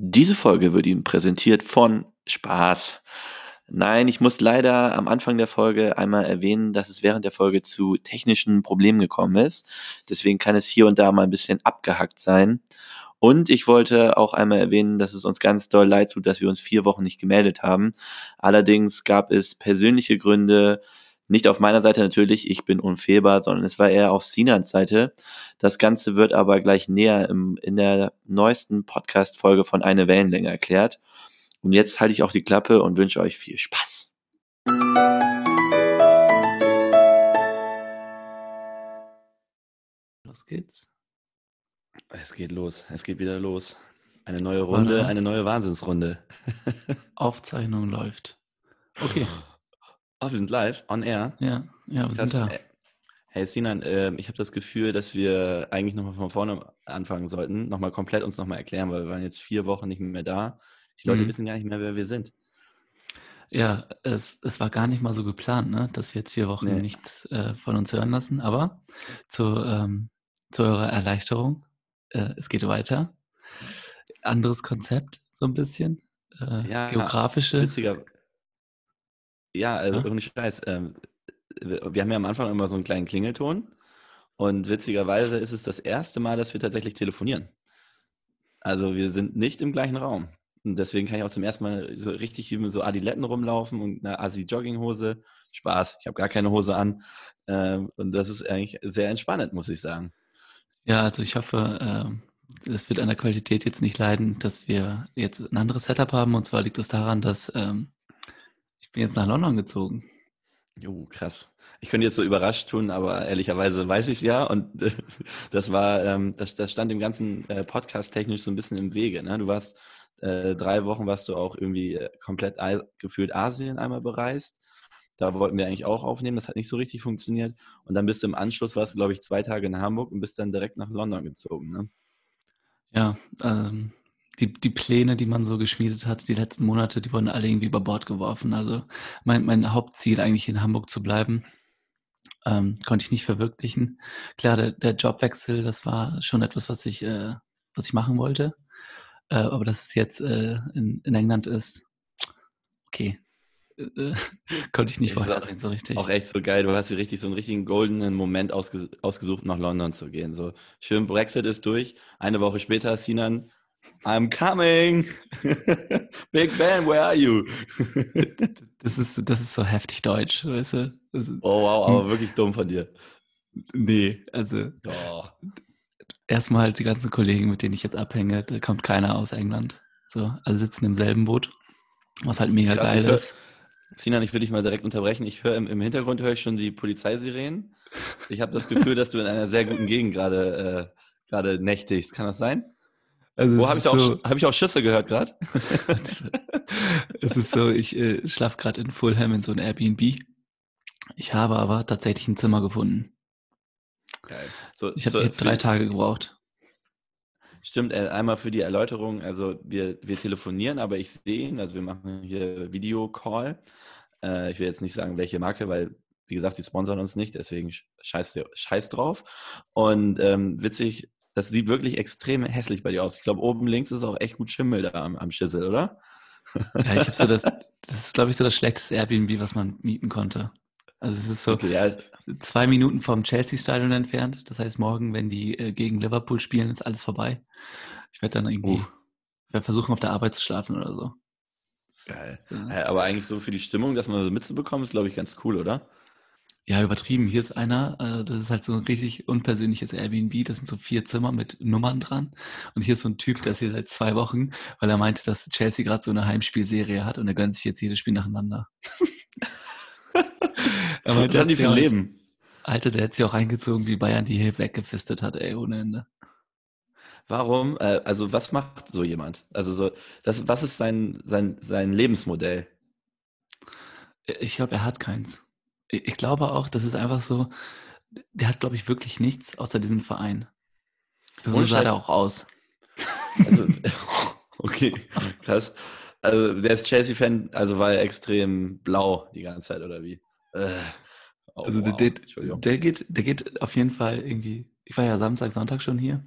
Diese Folge wird Ihnen präsentiert von Spaß. Nein, ich muss leider am Anfang der Folge einmal erwähnen, dass es während der Folge zu technischen Problemen gekommen ist. Deswegen kann es hier und da mal ein bisschen abgehackt sein. Und ich wollte auch einmal erwähnen, dass es uns ganz doll leid tut, dass wir uns vier Wochen nicht gemeldet haben. Allerdings gab es persönliche Gründe, nicht auf meiner Seite natürlich, ich bin unfehlbar, sondern es war eher auf Sinans Seite. Das Ganze wird aber gleich näher im, in der neuesten Podcast-Folge von Eine Wellenlänge erklärt. Und jetzt halte ich auch die Klappe und wünsche euch viel Spaß. Los geht's. Es geht los, es geht wieder los. Eine neue Runde, eine neue Wahnsinnsrunde. Aufzeichnung läuft. Okay. Oh, wir sind live, on air. Ja, ja, wir sind da. Hey Sinan, äh, ich habe das Gefühl, dass wir eigentlich nochmal von vorne anfangen sollten, nochmal komplett uns nochmal erklären, weil wir waren jetzt vier Wochen nicht mehr da. Die Leute mhm. wissen gar nicht mehr, wer wir sind. Ja, es, es war gar nicht mal so geplant, ne, dass wir jetzt vier Wochen nee. nichts äh, von uns hören lassen, aber zu, ähm, zu eurer Erleichterung, äh, es geht weiter. Anderes Konzept, so ein bisschen. Äh, ja, geografische. Witziger, ja, also ja? ohne Scheiß. Ähm, wir haben ja am Anfang immer so einen kleinen Klingelton. Und witzigerweise ist es das erste Mal, dass wir tatsächlich telefonieren. Also wir sind nicht im gleichen Raum. Und deswegen kann ich auch zum ersten Mal so richtig mit so Adiletten rumlaufen und einer Asi-Jogginghose. Spaß, ich habe gar keine Hose an. Ähm, und das ist eigentlich sehr entspannend, muss ich sagen. Ja, also ich hoffe, ähm, es wird an der Qualität jetzt nicht leiden, dass wir jetzt ein anderes Setup haben. Und zwar liegt es daran, dass ähm, ich bin jetzt nach London gezogen. Jo, krass. Ich könnte jetzt so überrascht tun, aber ehrlicherweise weiß ich es ja. Und das war, ähm, das, das stand dem ganzen äh, Podcast technisch so ein bisschen im Wege. Ne? Du warst äh, drei Wochen, warst du auch irgendwie äh, komplett gefühlt Asien einmal bereist. Da wollten wir eigentlich auch aufnehmen, das hat nicht so richtig funktioniert. Und dann bist du im Anschluss, warst du, glaube ich, zwei Tage in Hamburg und bist dann direkt nach London gezogen. Ne? Ja, ähm, die, die Pläne, die man so geschmiedet hat, die letzten Monate, die wurden alle irgendwie über Bord geworfen. Also mein, mein Hauptziel eigentlich in Hamburg zu bleiben, ähm, konnte ich nicht verwirklichen. Klar, der, der Jobwechsel, das war schon etwas, was ich, äh, was ich machen wollte. Äh, aber dass es jetzt äh, in, in England ist, okay, äh, konnte ich nicht vorhersehen, so richtig. Auch echt so geil. Du hast hier richtig so einen richtigen goldenen Moment ausges ausgesucht, nach London zu gehen. So schön, Brexit ist durch. Eine Woche später, Sinan, I'm coming. Big Ben, where are you? das, ist, das ist so heftig deutsch, weißt du? Ist, oh wow, aber wirklich dumm von dir. Nee, also. Doch. Erstmal halt die ganzen Kollegen, mit denen ich jetzt abhänge, da kommt keiner aus England. So, also sitzen im selben Boot, was halt mega Krass, geil hör, ist. Sinan, ich will dich mal direkt unterbrechen. Ich höre im, im Hintergrund höre ich schon die Polizeisirenen. Ich habe das Gefühl, dass du in einer sehr guten Gegend gerade äh, gerade nächtigst. Kann das sein? Also Wo habe ich, so, hab ich auch Schüsse gehört gerade? es ist so, ich äh, schlafe gerade in Fulham in so einem Airbnb. Ich habe aber tatsächlich ein Zimmer gefunden. Geil. So, ich habe so, hab drei Tage gebraucht. Stimmt, äh, einmal für die Erläuterung, also wir, wir telefonieren, aber ich sehe ihn, also wir machen hier Videocall. Äh, ich will jetzt nicht sagen, welche Marke, weil, wie gesagt, die sponsern uns nicht, deswegen scheiß, scheiß drauf. Und ähm, witzig, das sieht wirklich extrem hässlich bei dir aus. Ich glaube, oben links ist auch echt gut Schimmel da am, am Schissel, oder? Ja, ich habe so das, das ist, glaube ich, so das schlechteste Airbnb, was man mieten konnte. Also es ist so okay, ja. zwei Minuten vom Chelsea-Stadion entfernt. Das heißt, morgen, wenn die äh, gegen Liverpool spielen, ist alles vorbei. Ich werde dann irgendwie uh. versuchen, auf der Arbeit zu schlafen oder so. Geil. Ist, äh, Aber eigentlich so für die Stimmung, dass man so mitzubekommen, ist, glaube ich, ganz cool, oder? Ja, übertrieben. Hier ist einer, äh, das ist halt so ein richtig unpersönliches Airbnb. Das sind so vier Zimmer mit Nummern dran. Und hier ist so ein Typ, der ist hier seit zwei Wochen, weil er meinte, dass Chelsea gerade so eine Heimspielserie hat und er gönnt sich jetzt jedes Spiel nacheinander. er meinte, Was haben die für Leben? Alter, der hat sich auch reingezogen, wie Bayern die hier weggefistet hat, ey, ohne Ende. Warum? Äh, also, was macht so jemand? Also, so, das, was ist sein, sein, sein Lebensmodell? Ich glaube, er hat keins. Ich glaube auch, das ist einfach so, der hat, glaube ich, wirklich nichts außer diesem Verein. So sah er auch aus. Also, okay, krass. Also der ist Chelsea-Fan, also war er extrem blau die ganze Zeit, oder wie? Äh, oh, also wow. der, der, geht, der geht auf jeden Fall irgendwie, ich war ja Samstag, Sonntag schon hier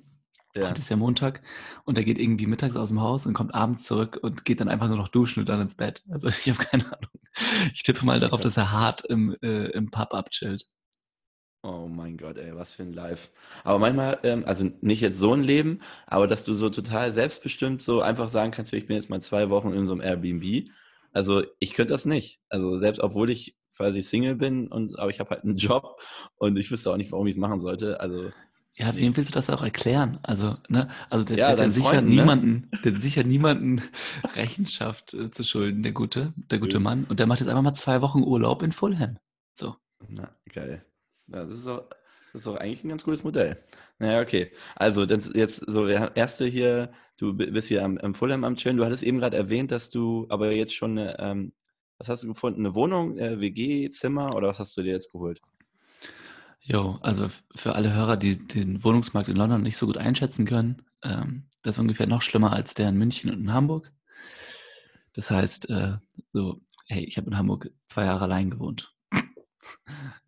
Ja. Heute ist ja Montag und er geht irgendwie mittags aus dem Haus und kommt abends zurück und geht dann einfach nur noch duschen und dann ins Bett. Also ich habe keine Ahnung. Ich tippe mal darauf, dass er hart im, äh, im Pub abchillt. Oh mein Gott, ey, was für ein Live. Aber manchmal, ähm, also nicht jetzt so ein Leben, aber dass du so total selbstbestimmt so einfach sagen kannst, ich bin jetzt mal zwei Wochen in so einem Airbnb. Also ich könnte das nicht. Also selbst obwohl ich quasi Single bin und aber ich habe halt einen Job und ich wüsste auch nicht, warum ich es machen sollte. Also ja, wem willst du das auch erklären? Also, ne, also der, ja, der, sicher Freunden, ne? niemanden, ne? der sicher niemanden Rechenschaft äh, zu schulden, der gute, der gute Mann. Und der macht jetzt einfach mal zwei Wochen Urlaub in Fulham. So. Na, geil. Ja, das ist auch, das ist auch eigentlich ein ganz gutes Modell. Naja, okay. Also das jetzt so der erste hier, du bist hier am, am Fulham am Chillen. Du hattest eben gerade erwähnt, dass du aber jetzt schon eine, ähm, was hast du gefunden? Eine Wohnung, äh, WG, Zimmer oder was hast du dir jetzt geholt? Jo, also für alle Hörer, die den Wohnungsmarkt in London nicht so gut einschätzen können, ähm, das ist ungefähr noch schlimmer als der in München und in Hamburg. Das heißt, äh, so, hey, ich habe in Hamburg zwei Jahre allein gewohnt.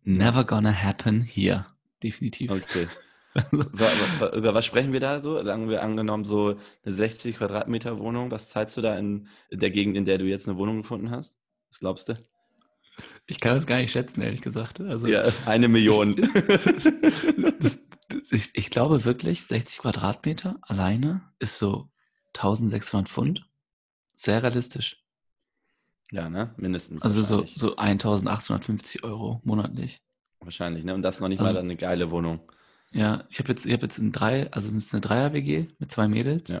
Never gonna happen here. Definitiv. Okay. Über was sprechen wir da so? Sagen wir angenommen so eine 60 Quadratmeter Wohnung. Was zahlst du da in der Gegend, in der du jetzt eine Wohnung gefunden hast? Was glaubst du? Ich kann das gar nicht schätzen, ehrlich gesagt. Also, ja, eine Million. das, das, ich, ich, glaube wirklich, 60 Quadratmeter alleine ist so 1600 Pfund. Sehr realistisch. Ja, ne? Mindestens. Also so, so 1850 Euro monatlich. Wahrscheinlich, ne? Und das ist noch nicht also, mal eine geile Wohnung. Ja, ich habe jetzt, hab jetzt ein drei, also es ist eine Dreier-WG mit zwei Mädels. Ja.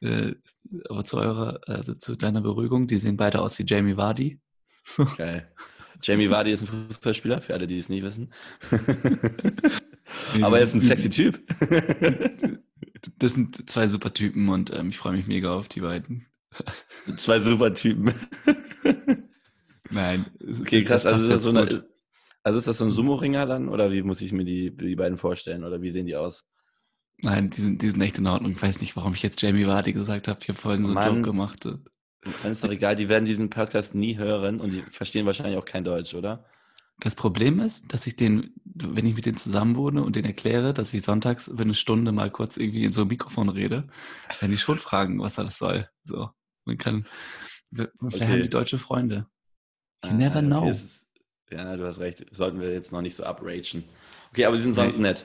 Äh, aber zu eurer, also zu deiner Beruhigung, die sehen beide aus wie Jamie Vardy. Geil. Jamie Vardy ist ein Fußballspieler, für alle, die es nicht wissen. Aber er ist ein sexy Typ. das sind zwei super Typen und ähm, ich freue mich mega auf die beiden. Zwei super Typen. Nein. Okay, krass. Also ist, das so eine, also ist das so ein Sumo-Ringer dann? Oder wie muss ich mir die, die beiden vorstellen? Oder wie sehen die aus? Nein, die sind, die sind echt in Ordnung. Ich weiß nicht, warum ich jetzt Jamie Vardy gesagt habe. Ich habe vorhin so einen Joke gemacht. Dann ist doch egal, die werden diesen Podcast nie hören und die verstehen wahrscheinlich auch kein Deutsch, oder? Das Problem ist, dass ich den, wenn ich mit denen zusammen wohne und denen erkläre, dass ich sonntags für eine Stunde mal kurz irgendwie in so ein Mikrofon rede, werden die schon fragen, was das soll. So, man kann, vielleicht okay. haben die deutsche Freunde. You ah, never know. Okay, ist, ja, du hast recht. Sollten wir jetzt noch nicht so upragen. Okay, aber sie sind sonst nett.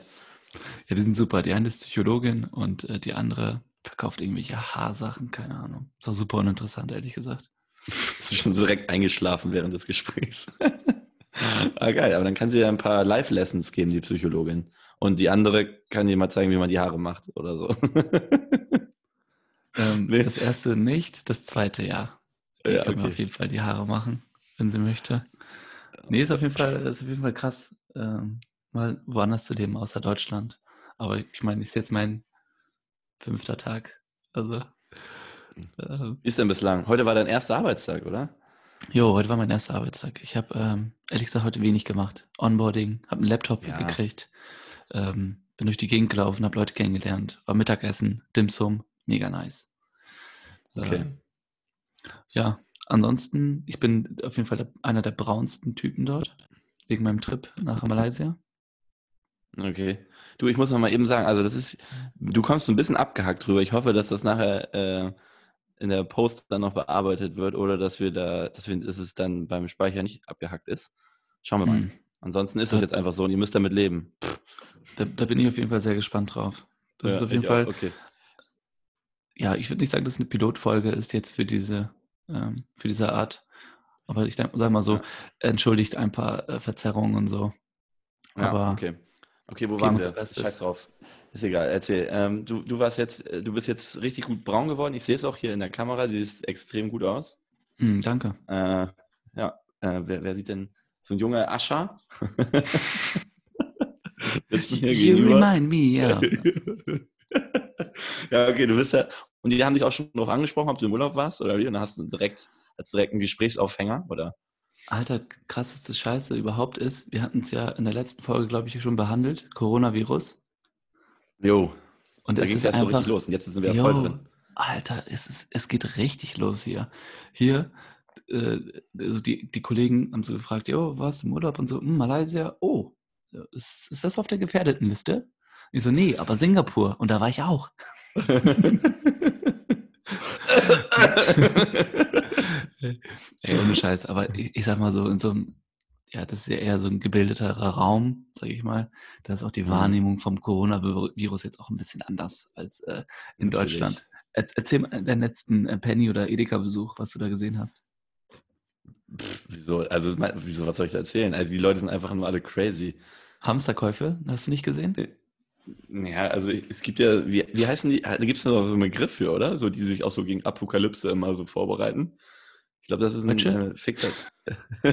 Ja, die sind super. Die eine ist Psychologin und äh, die andere verkauft irgendwelche Haarsachen, keine Ahnung. Das war super uninteressant, ehrlich gesagt. Das ist schon direkt eingeschlafen während des Gesprächs. ah, geil, aber dann kann sie ja ein paar Live-Lessons geben, die Psychologin. Und die andere kann dir mal zeigen, wie man die Haare macht oder so. ähm, nee. Das erste nicht, das zweite ja. Die ja, kann okay. auf jeden Fall die Haare machen, wenn sie möchte. Nee, ist auf jeden Fall, ist auf jeden Fall krass, ähm, mal woanders zu leben, außer Deutschland. Aber ich meine, ich sehe jetzt mein fünfter Tag. Also. Ähm, Wie ist denn bislang? Heute war dein erster Arbeitstag, oder? Jo, heute war mein erster Arbeitstag. Ich habe ähm, ehrlich gesagt heute wenig gemacht. Onboarding, habe einen Laptop ja. gekriegt, ähm, bin durch die Gegend gelaufen, habe Leute kennengelernt, war Mittagessen, Dimsum, mega nice. Okay. Ähm, ja, ansonsten, ich bin auf jeden Fall einer der braunsten Typen dort, wegen meinem Trip nach Malaysia. Okay. Du, ich muss noch mal eben sagen, also das ist, du kommst so ein bisschen abgehackt drüber. Ich hoffe, dass das nachher äh, in der Post dann noch bearbeitet wird oder dass wir da, dass, wir, dass es dann beim Speicher nicht abgehackt ist. Schauen wir mal. Mhm. Ansonsten ist es jetzt einfach so und ihr müsst damit leben. Da, da, bin ich auf jeden Fall sehr gespannt drauf. Das ja, ist auf jeden Fall. Auch, okay. Ja, ich würde nicht sagen, dass es eine Pilotfolge ist jetzt für diese, ähm, für diese Art. Aber ich sage mal so, ja. entschuldigt ein paar äh, Verzerrungen und so. Ja, Aber okay. Okay, wo waren wir? Scheiß drauf. Ist egal, erzähl. Ähm, du, du warst jetzt, äh, du bist jetzt richtig gut braun geworden. Ich sehe es auch hier in der Kamera, die sieht extrem gut aus. Mm, danke. Äh, ja, äh, wer, wer, sieht denn so ein junger Ascher? jetzt mir you gegenüber. remind me, ja. ja, okay, du bist ja, und die haben dich auch schon noch angesprochen, ob du im Urlaub warst oder wie? Und dann hast du direkt, als direkt einen Gesprächsaufhänger, oder? Alter, krasseste Scheiße überhaupt ist, wir hatten es ja in der letzten Folge, glaube ich, schon behandelt, Coronavirus. Jo. Und da ging es erst einfach, so richtig los und jetzt sind wir ja voll drin. Alter, es, ist, es geht richtig los hier. Hier, äh, also die, die Kollegen haben so gefragt, jo, was im Urlaub und so, hm, Malaysia, oh, ist, ist das auf der gefährdeten Liste? Ich so, nee, aber Singapur. Und da war ich auch. Ey, ohne Scheiß. Aber ich, ich, sag mal so, in so einem, ja, das ist ja eher so ein gebildeterer Raum, sag ich mal. Da ist auch die mhm. Wahrnehmung vom Coronavirus jetzt auch ein bisschen anders als äh, in Natürlich. Deutschland. Erzähl mal deinen letzten äh, Penny- oder Edeka-Besuch, was du da gesehen hast. Pff, wieso? Also, wieso, was soll ich da erzählen? Also, die Leute sind einfach nur alle crazy. Hamsterkäufe, hast du nicht gesehen? Äh, ja, also es gibt ja, wie, wie heißen die, da gibt es noch so einen Begriff für, oder? So, die sich auch so gegen Apokalypse immer so vorbereiten. Ich glaube, das ist ein äh, fixer.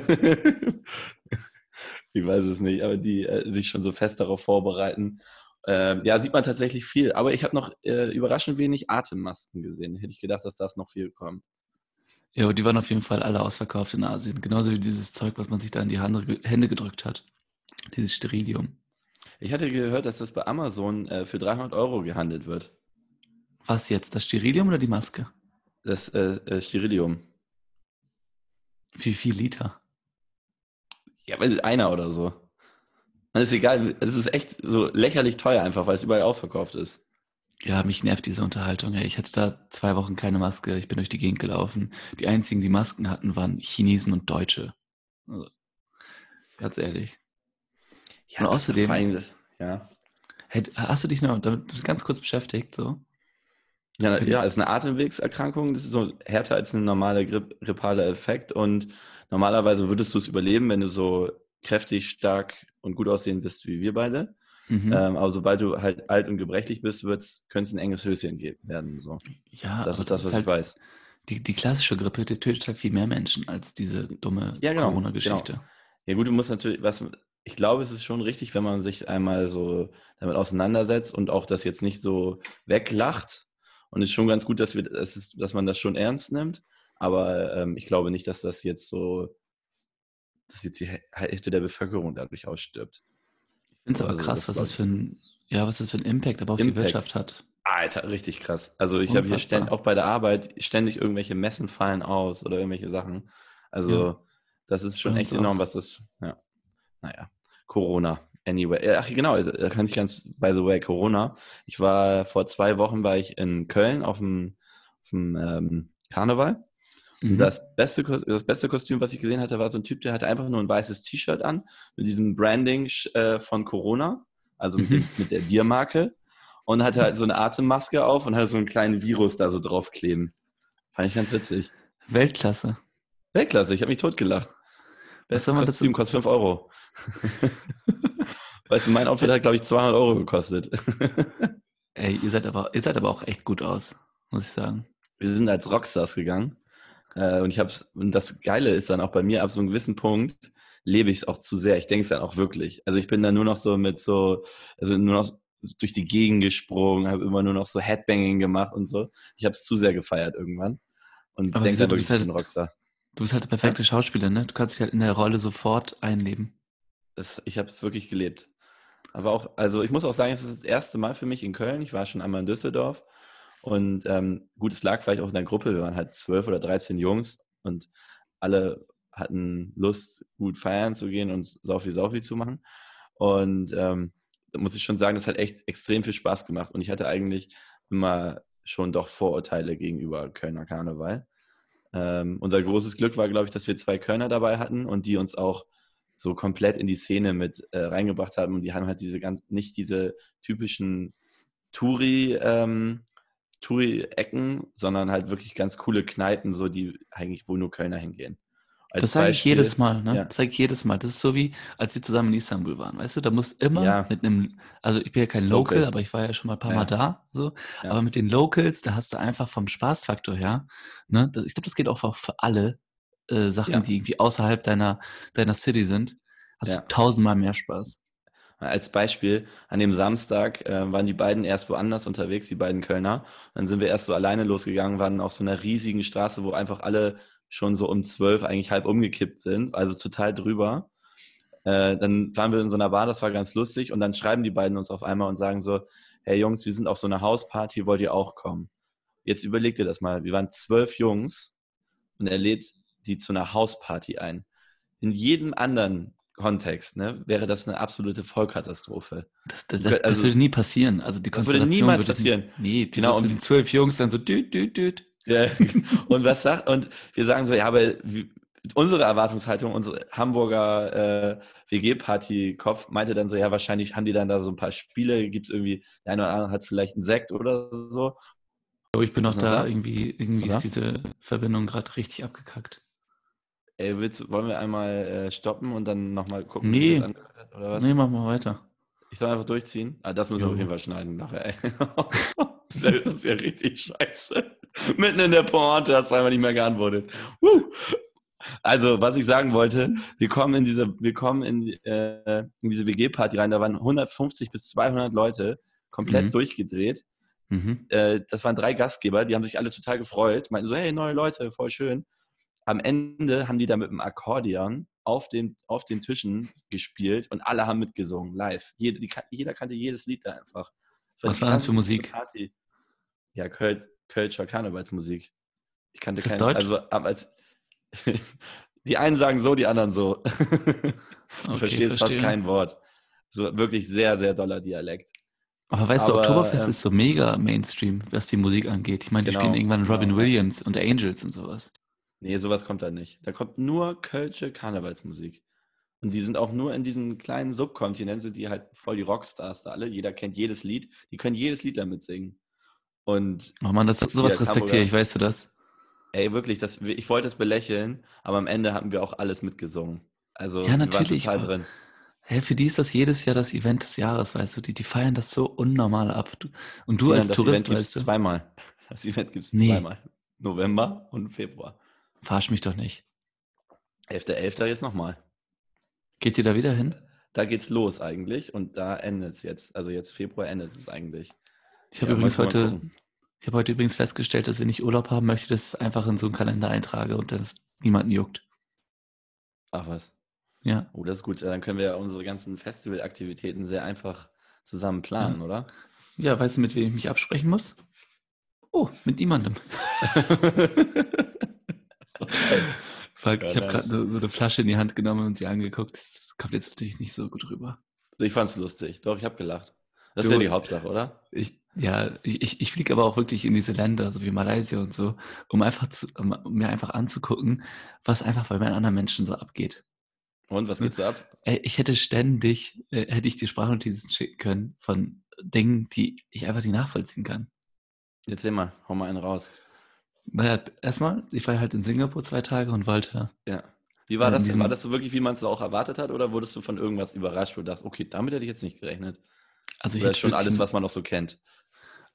ich weiß es nicht, aber die äh, sich schon so fest darauf vorbereiten. Ähm, ja, sieht man tatsächlich viel. Aber ich habe noch äh, überraschend wenig Atemmasken gesehen. Hätte ich gedacht, dass das noch viel kommt. Ja, die waren auf jeden Fall alle ausverkauft in Asien. Genauso wie dieses Zeug, was man sich da in die Hände gedrückt hat. Dieses Sterilium. Ich hatte gehört, dass das bei Amazon äh, für 300 Euro gehandelt wird. Was jetzt? Das Sterilium oder die Maske? Das äh, äh, Sterilium. Wie viel Liter? Ja, weiß ich, einer oder so. Man ist egal, es ist echt so lächerlich teuer einfach, weil es überall ausverkauft ist. Ja, mich nervt diese Unterhaltung. Ich hatte da zwei Wochen keine Maske. Ich bin durch die Gegend gelaufen. Die einzigen, die Masken hatten, waren Chinesen und Deutsche. Also, ganz ehrlich. Ja, und außerdem. Ja. Hast du dich noch damit ganz kurz beschäftigt? So? Ja, ja, ist eine Atemwegserkrankung. Das ist so härter als ein normaler grippaler Effekt. Und normalerweise würdest du es überleben, wenn du so kräftig, stark und gut aussehen bist wie wir beide. Mhm. Ähm, aber sobald du halt alt und gebrechlich bist, könnte es ein enges Höschen werden. So. Ja, das ist das, was halt, ich weiß. Die, die klassische Grippe die tötet halt viel mehr Menschen als diese dumme ja, genau, Corona-Geschichte. Genau. Ja gut, du musst natürlich, was, ich glaube, es ist schon richtig, wenn man sich einmal so damit auseinandersetzt und auch das jetzt nicht so weglacht. Und es ist schon ganz gut, dass, wir, dass, es, dass man das schon ernst nimmt. Aber ähm, ich glaube nicht, dass das jetzt so, dass jetzt die Hälfte der Bevölkerung dadurch ausstirbt. Ich finde es aber also, krass, das was das für ein, ja, was das für ein Impact aber auf Impact. die Wirtschaft hat. Alter, richtig krass. Also ich habe hier ständig, auch bei der Arbeit, ständig irgendwelche Messen fallen aus oder irgendwelche Sachen. Also ja. das ist schon echt enorm, was das, ja naja, Corona. Anyway, ach genau, da also, kann ich ganz, by the way, Corona. Ich war vor zwei Wochen war ich in Köln auf dem, auf dem ähm, Karneval. Mhm. Das, beste, das beste Kostüm, was ich gesehen hatte, war so ein Typ, der hatte einfach nur ein weißes T-Shirt an mit diesem Branding äh, von Corona, also mit, dem, mit der Biermarke und hatte halt so eine Atemmaske auf und hatte so einen kleinen Virus da so draufkleben. Fand ich ganz witzig. Weltklasse. Weltklasse, ich habe mich totgelacht. Bestes Kostüm kostet 5 Euro. weißt du, mein Outfit hat, glaube ich, 200 Euro gekostet. Ey, ihr seid, aber, ihr seid aber auch echt gut aus, muss ich sagen. Wir sind als Rockstars gegangen. Äh, und ich hab's, und das Geile ist dann auch bei mir, ab so einem gewissen Punkt lebe ich es auch zu sehr. Ich denke es dann auch wirklich. Also ich bin dann nur noch so mit so, also nur noch durch die Gegend gesprungen, habe immer nur noch so Headbanging gemacht und so. Ich habe es zu sehr gefeiert irgendwann. Und denke dann wirklich, halt, ich bin Rockstar. Du bist halt der perfekte Schauspieler, ne? Du kannst dich halt in der Rolle sofort einleben. Das, ich habe es wirklich gelebt. Aber auch, also ich muss auch sagen, es ist das erste Mal für mich in Köln. Ich war schon einmal in Düsseldorf. Und ähm, gut, es lag vielleicht auch in der Gruppe. Wir waren halt zwölf oder dreizehn Jungs und alle hatten Lust, gut feiern zu gehen und Saufi-Saufi zu machen. Und ähm, da muss ich schon sagen, das hat echt extrem viel Spaß gemacht. Und ich hatte eigentlich immer schon doch Vorurteile gegenüber Kölner Karneval. Ähm, unser großes Glück war, glaube ich, dass wir zwei Kölner dabei hatten und die uns auch so komplett in die Szene mit äh, reingebracht haben. Und die haben halt diese ganz, nicht diese typischen Touri, ähm, Touri-Ecken, sondern halt wirklich ganz coole Kneipen, so die eigentlich wohl nur Kölner hingehen. Als das sage ich jedes Mal, ne? Ja. Das sage ich jedes Mal. Das ist so wie, als wir zusammen in Istanbul waren, weißt du, da muss immer ja. mit einem, also ich bin ja kein Local, Local. aber ich war ja schon mal ein paar ja. Mal da, so. Aber mit den Locals, da hast du einfach vom Spaßfaktor her, ne? Das, ich glaube, das geht auch für alle äh, Sachen, die irgendwie außerhalb deiner, deiner City sind, hast du tausendmal mehr Spaß. Als Beispiel, an dem Samstag äh, waren die beiden erst woanders unterwegs, die beiden Kölner. Dann sind wir erst so alleine losgegangen, waren auf so einer riesigen Straße, wo einfach alle schon so um zwölf eigentlich halb umgekippt sind, also total drüber. Äh, dann waren wir in so einer Bar, das war ganz lustig und dann schreiben die beiden uns auf einmal und sagen so, hey Jungs, wir sind auf so einer Hausparty, wollt ihr auch kommen? Jetzt überlegt ihr das mal, wir waren zwölf Jungs und er lädt die zu einer Hausparty ein. In jedem anderen Kontext, ne, wäre das eine absolute Vollkatastrophe. Das, das, das, also, das würde nie passieren. Also die das würde niemals passieren. Nee, die genau, sind zwölf Jungs dann so düt, düt, düt. Ja, und was sagt, und wir sagen so, ja, aber unsere Erwartungshaltung, unsere Hamburger äh, WG-Party-Kopf meinte dann so, ja, wahrscheinlich haben die dann da so ein paar Spiele, gibt es irgendwie, der eine oder andere hat vielleicht einen Sekt oder so. Oh, ich bin noch da, da, irgendwie, irgendwie ist diese Verbindung gerade richtig abgekackt. Ey, willst, wollen wir einmal äh, stoppen und dann nochmal gucken, nee. wie das hat, oder was? Nee, mach mal weiter. Ich soll einfach durchziehen? Ah, das müssen jo. wir auf jeden Fall schneiden nachher, ey. das ist ja richtig scheiße. Mitten in der Pointe hast du einfach nicht mehr geantwortet. Uh. Also, was ich sagen wollte, wir kommen in diese, wir kommen in, äh, in diese WG-Party rein, da waren 150 bis 200 Leute, komplett mhm. durchgedreht. Mhm. Äh, das waren drei Gastgeber, die haben sich alle total gefreut, meinten so, hey, neue Leute, voll schön. Am Ende haben die da mit dem Akkordeon auf, dem, auf den Tischen gespielt und alle haben mitgesungen, live. Jeder, die, jeder kannte jedes Lied da einfach. War Was war das für Musik? Party. Ja, Köl Kölscher Karnevalsmusik. Ich kannte Ist das keine, Deutsch? also als die einen sagen so, die anderen so. du okay, verstehst verstehe. fast kein Wort. So wirklich sehr, sehr doller Dialekt. Aber weißt Aber, du, Oktoberfest ähm, ist so mega Mainstream, was die Musik angeht. Ich meine, die genau, spielen irgendwann Robin genau. Williams und Angels und sowas. Nee, sowas kommt da nicht. Da kommt nur Kölsche Karnevalsmusik. Und die sind auch nur in diesem kleinen Subkontinent, sind die halt voll die Rockstars da alle. Jeder kennt jedes Lied. Die können jedes Lied damit singen. Und oh man, das, sowas respektiere ich, weißt du das? Ey, wirklich, das, ich wollte es belächeln, aber am Ende haben wir auch alles mitgesungen. Also, ja, natürlich. Wir waren total drin. Hey, für die ist das jedes Jahr das Event des Jahres, weißt du? Die, die feiern das so unnormal ab. Und du Sie als das Tourist, Event weißt du? zweimal. Das Event gibt es nee. zweimal. November und Februar. Verarsch mich doch nicht. 11.11. .11. jetzt nochmal. Geht ihr da wieder hin? Da geht's los eigentlich und da endet es jetzt. Also jetzt Februar endet es eigentlich. Ich habe ja, übrigens heute, ich habe heute übrigens festgestellt, dass wenn ich Urlaub haben möchte, das einfach in so einen Kalender eintrage und das niemanden juckt. Ach was. Ja. Oh, das ist gut. Dann können wir ja unsere ganzen Festivalaktivitäten sehr einfach zusammen planen, ja. oder? Ja, weißt du, mit wem ich mich absprechen muss? Oh, mit niemandem. Fuck, ich habe gerade so eine Flasche in die Hand genommen und sie angeguckt. Das kommt jetzt natürlich nicht so gut rüber. Ich fand's lustig. Doch, ich habe gelacht. Das du, ist ja die Hauptsache, oder? Ich, ja, ich, ich fliege aber auch wirklich in diese Länder, so wie Malaysia und so, um einfach zu, um mir einfach anzugucken, was einfach bei meinen anderen Menschen so abgeht. Und was geht so ab? Ich hätte ständig, äh, hätte ich dir Sprachnotizen schicken können von Dingen, die ich einfach nicht nachvollziehen kann. Jetzt seh mal, hau mal einen raus. Naja, erstmal, ich war halt in Singapur zwei Tage und wollte. Ja. Wie war das? War das so wirklich, wie man es auch erwartet hat, oder wurdest du von irgendwas überrascht, wo du dachtest, okay, damit hätte ich jetzt nicht gerechnet? Also ich oder schon alles, was man noch so kennt.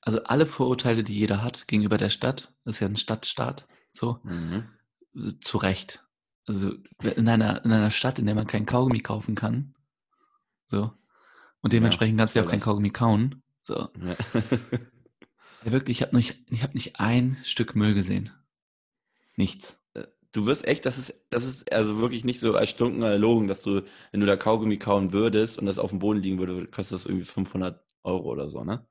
Also alle Vorurteile, die jeder hat gegenüber der Stadt, das ist ja ein Stadtstaat, so, mhm. zu Recht. Also in einer, in einer Stadt, in der man kein Kaugummi kaufen kann, so, und dementsprechend ja, kannst du ja auch kein Kaugummi kauen, so. Ja. Ja, wirklich, ich habe nicht, hab nicht ein Stück Müll gesehen. Nichts. Äh, du wirst echt, das ist, das ist also wirklich nicht so erstunken erlogen, dass du, wenn du da Kaugummi kauen würdest und das auf dem Boden liegen würde, kostet das irgendwie 500 Euro oder so, ne?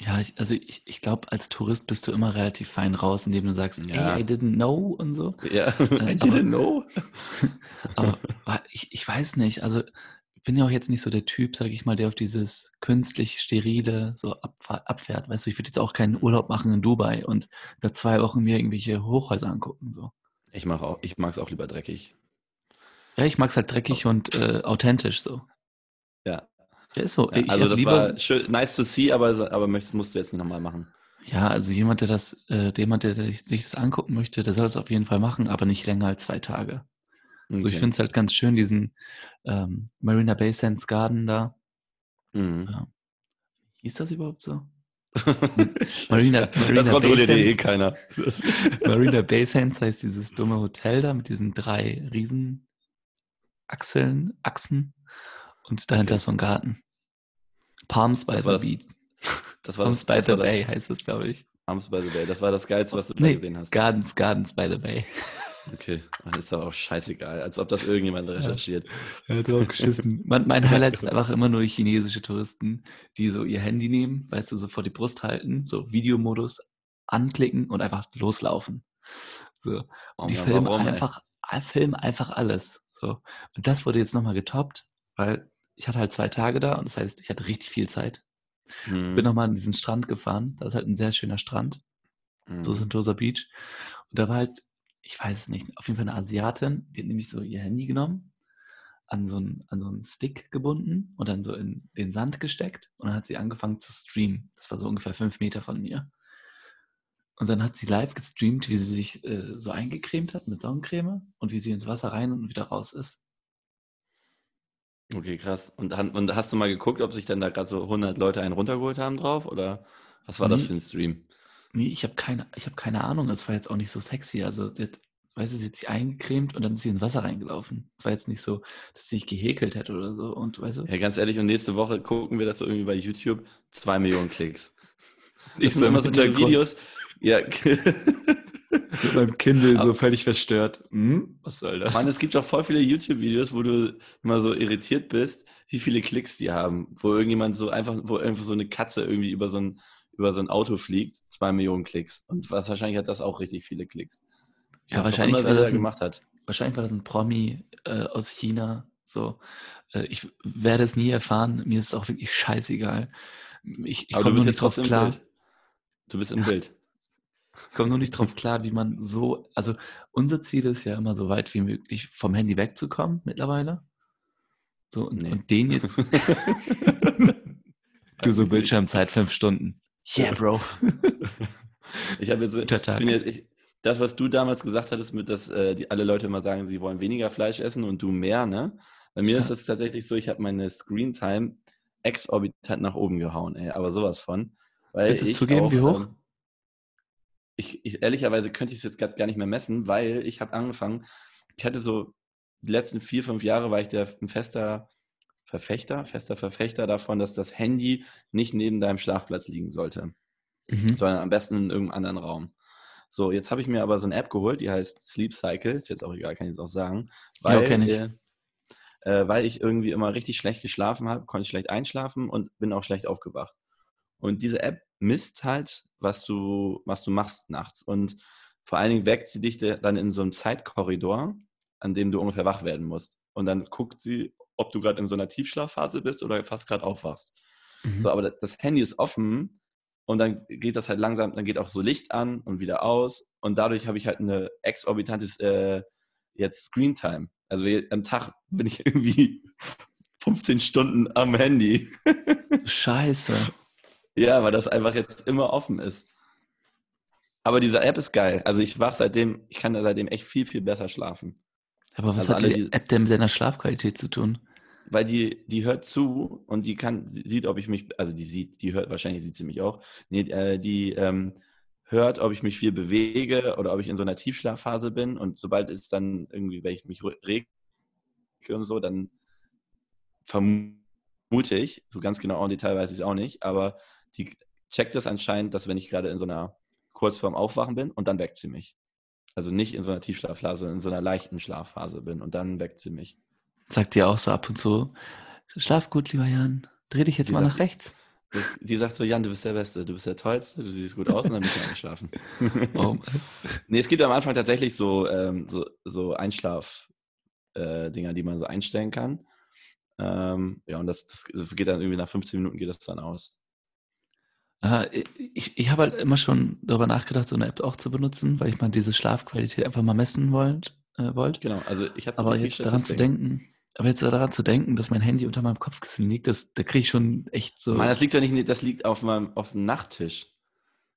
Ja, ich, also ich, ich glaube, als Tourist bist du immer relativ fein raus, indem du sagst, ja. hey, I didn't know und so. Ja, I didn't know. aber ich, ich weiß nicht, also bin ja auch jetzt nicht so der Typ, sage ich mal, der auf dieses künstlich sterile so abfährt. Weißt du, ich würde jetzt auch keinen Urlaub machen in Dubai und da zwei Wochen mir irgendwelche Hochhäuser angucken. So. Ich mag auch, ich mag es auch lieber dreckig. Ja, ich mag es halt dreckig oh. und äh, authentisch so. Ja. Ja, ist so. Ja, also das war schön, nice to see, aber, aber musst, musst du jetzt nicht nochmal machen. Ja, also jemand, der das, äh, jemand, der sich das angucken möchte, der soll es auf jeden Fall machen, aber nicht länger als zwei Tage. Okay. Also ich finde es halt ganz schön, diesen ähm, Marina Bay Sands Garden da. Mhm. Ja. Hieß das überhaupt so? Marina, Marina das kontrolliert eh keiner. Marina Bay Sands heißt dieses dumme Hotel da mit diesen drei Riesenachseln, Achsen und dahinter okay. so ein Garten. Palms by the Beach. Das war Palms das, by the Bay heißt das, glaube ich. Palms by the Bay, das war das Geilste, was du nee, da gesehen hast. Gardens, Gardens by the Bay. Okay, dann ist aber auch scheißegal, als ob das irgendjemand recherchiert. Ja, er hat drauf geschissen. mein, mein Highlight sind einfach immer nur chinesische Touristen, die so ihr Handy nehmen, weißt du, so vor die Brust halten, so Videomodus anklicken und einfach loslaufen. So. Und die filmen einfach film einfach alles. So. Und das wurde jetzt nochmal getoppt, weil ich hatte halt zwei Tage da und das heißt, ich hatte richtig viel Zeit. Mhm. Bin nochmal an diesen Strand gefahren. Da ist halt ein sehr schöner Strand. Mhm. So Sentosa Beach. Und da war halt, ich weiß es nicht, auf jeden Fall eine Asiatin, die hat nämlich so ihr Handy genommen, an so einen, an so einen Stick gebunden und dann so in den Sand gesteckt und dann hat sie angefangen zu streamen. Das war so ungefähr fünf Meter von mir. Und dann hat sie live gestreamt, wie sie sich äh, so eingecremt hat mit Sonnencreme und wie sie ins Wasser rein und wieder raus ist. Okay, krass. Und, und hast du mal geguckt, ob sich dann da gerade so 100 Leute einen runtergeholt haben drauf? Oder was war nee, das für ein Stream? Nee, ich habe keine, hab keine Ahnung. Es war jetzt auch nicht so sexy. Also, sie hat, weißt du, sie hat sich eingecremt und dann ist sie ins Wasser reingelaufen. Es war jetzt nicht so, dass sie sich gehäkelt hätte oder so. Und, weißt du? Ja, ganz ehrlich, und nächste Woche gucken wir das so irgendwie bei YouTube. Zwei Millionen Klicks. Ich so immer so diese Videos. Ja. Mit meinem Kindle so völlig verstört. Hm? Was soll das? Mann, es gibt doch voll viele YouTube-Videos, wo du immer so irritiert bist, wie viele Klicks die haben. Wo irgendjemand so einfach, wo einfach so eine Katze irgendwie über so ein, über so ein Auto fliegt, zwei Millionen Klicks. Und was wahrscheinlich hat das auch richtig viele Klicks. Ja, wahrscheinlich, weil das ein, gemacht hat. wahrscheinlich war das ein Promi äh, aus China. So, äh, ich werde es nie erfahren. Mir ist es auch wirklich scheißegal. Ich, ich komme nur nicht drauf klar. Du bist im Bild. Ich komme nur nicht drauf klar, wie man so, also unser Ziel ist ja immer so weit wie möglich vom Handy wegzukommen mittlerweile. So, und, nee. und den jetzt. du so Bildschirmzeit fünf Stunden. Yeah, Bro. ich habe jetzt, so, jetzt ich, das, was du damals gesagt hattest, mit dass äh, die, alle Leute immer sagen, sie wollen weniger Fleisch essen und du mehr, ne? Bei mir ja. ist es tatsächlich so, ich habe meine Screen Time exorbitant nach oben gehauen, ey, aber sowas von. Weil Willst du zugeben, auch, wie hoch? Ähm, ich, ich, ehrlicherweise könnte ich es jetzt gerade gar nicht mehr messen, weil ich habe angefangen, ich hatte so die letzten vier, fünf Jahre war ich der ein fester Verfechter, fester Verfechter davon, dass das Handy nicht neben deinem Schlafplatz liegen sollte, mhm. sondern am besten in irgendeinem anderen Raum. So, jetzt habe ich mir aber so eine App geholt, die heißt Sleep Cycle, ist jetzt auch egal, kann ich jetzt auch sagen, weil, ja, ich. Äh, äh, weil ich irgendwie immer richtig schlecht geschlafen habe, konnte ich schlecht einschlafen und bin auch schlecht aufgewacht. Und diese App misst halt, was du, was du machst nachts. Und vor allen Dingen weckt sie dich dann in so einem Zeitkorridor, an dem du ungefähr wach werden musst. Und dann guckt sie, ob du gerade in so einer Tiefschlafphase bist oder fast gerade aufwachst. Mhm. So, aber das Handy ist offen und dann geht das halt langsam, dann geht auch so Licht an und wieder aus. Und dadurch habe ich halt eine exorbitante äh, jetzt Screen Time. Also am Tag bin ich irgendwie 15 Stunden am Handy. Scheiße. Ja, weil das einfach jetzt immer offen ist. Aber diese App ist geil. Also ich wach seitdem, ich kann da seitdem echt viel, viel besser schlafen. Aber was also hat die App denn mit deiner Schlafqualität zu tun? Weil die, die hört zu und die kann, sieht, ob ich mich, also die sieht, die hört, wahrscheinlich sieht sie mich auch. Nee, äh, die ähm, hört, ob ich mich viel bewege oder ob ich in so einer Tiefschlafphase bin. Und sobald es dann irgendwie, wenn ich mich rege und so, dann vermute ich, so ganz genau en Detail weiß ich es auch nicht, aber die checkt das anscheinend, dass wenn ich gerade in so einer kurz vorm Aufwachen bin und dann weckt sie mich. Also nicht in so einer Tiefschlafphase, in so einer leichten Schlafphase bin und dann weckt sie mich. Sagt dir auch so ab und zu, schlaf gut, lieber Jan, dreh dich jetzt die mal sagt, nach rechts. Das, die sagt so, Jan, du bist der Beste, du bist der Tollste, du siehst gut aus und dann bist du eingeschlafen. oh. nee, es gibt am Anfang tatsächlich so, ähm, so, so Einschlaf-Dinger, äh, die man so einstellen kann. Ähm, ja, und das, das geht dann irgendwie nach 15 Minuten geht das dann aus. Ich, ich habe halt immer schon darüber nachgedacht, so eine App auch zu benutzen, weil ich mal diese Schlafqualität einfach mal messen wollt. Äh, wollt. Genau, also ich habe Aber jetzt daran zu denken, aber jetzt daran zu denken, dass mein Handy unter meinem Kopfkissen liegt, das, da kriege ich schon echt so. Mann, das liegt doch nicht, das liegt auf meinem auf dem Nachttisch.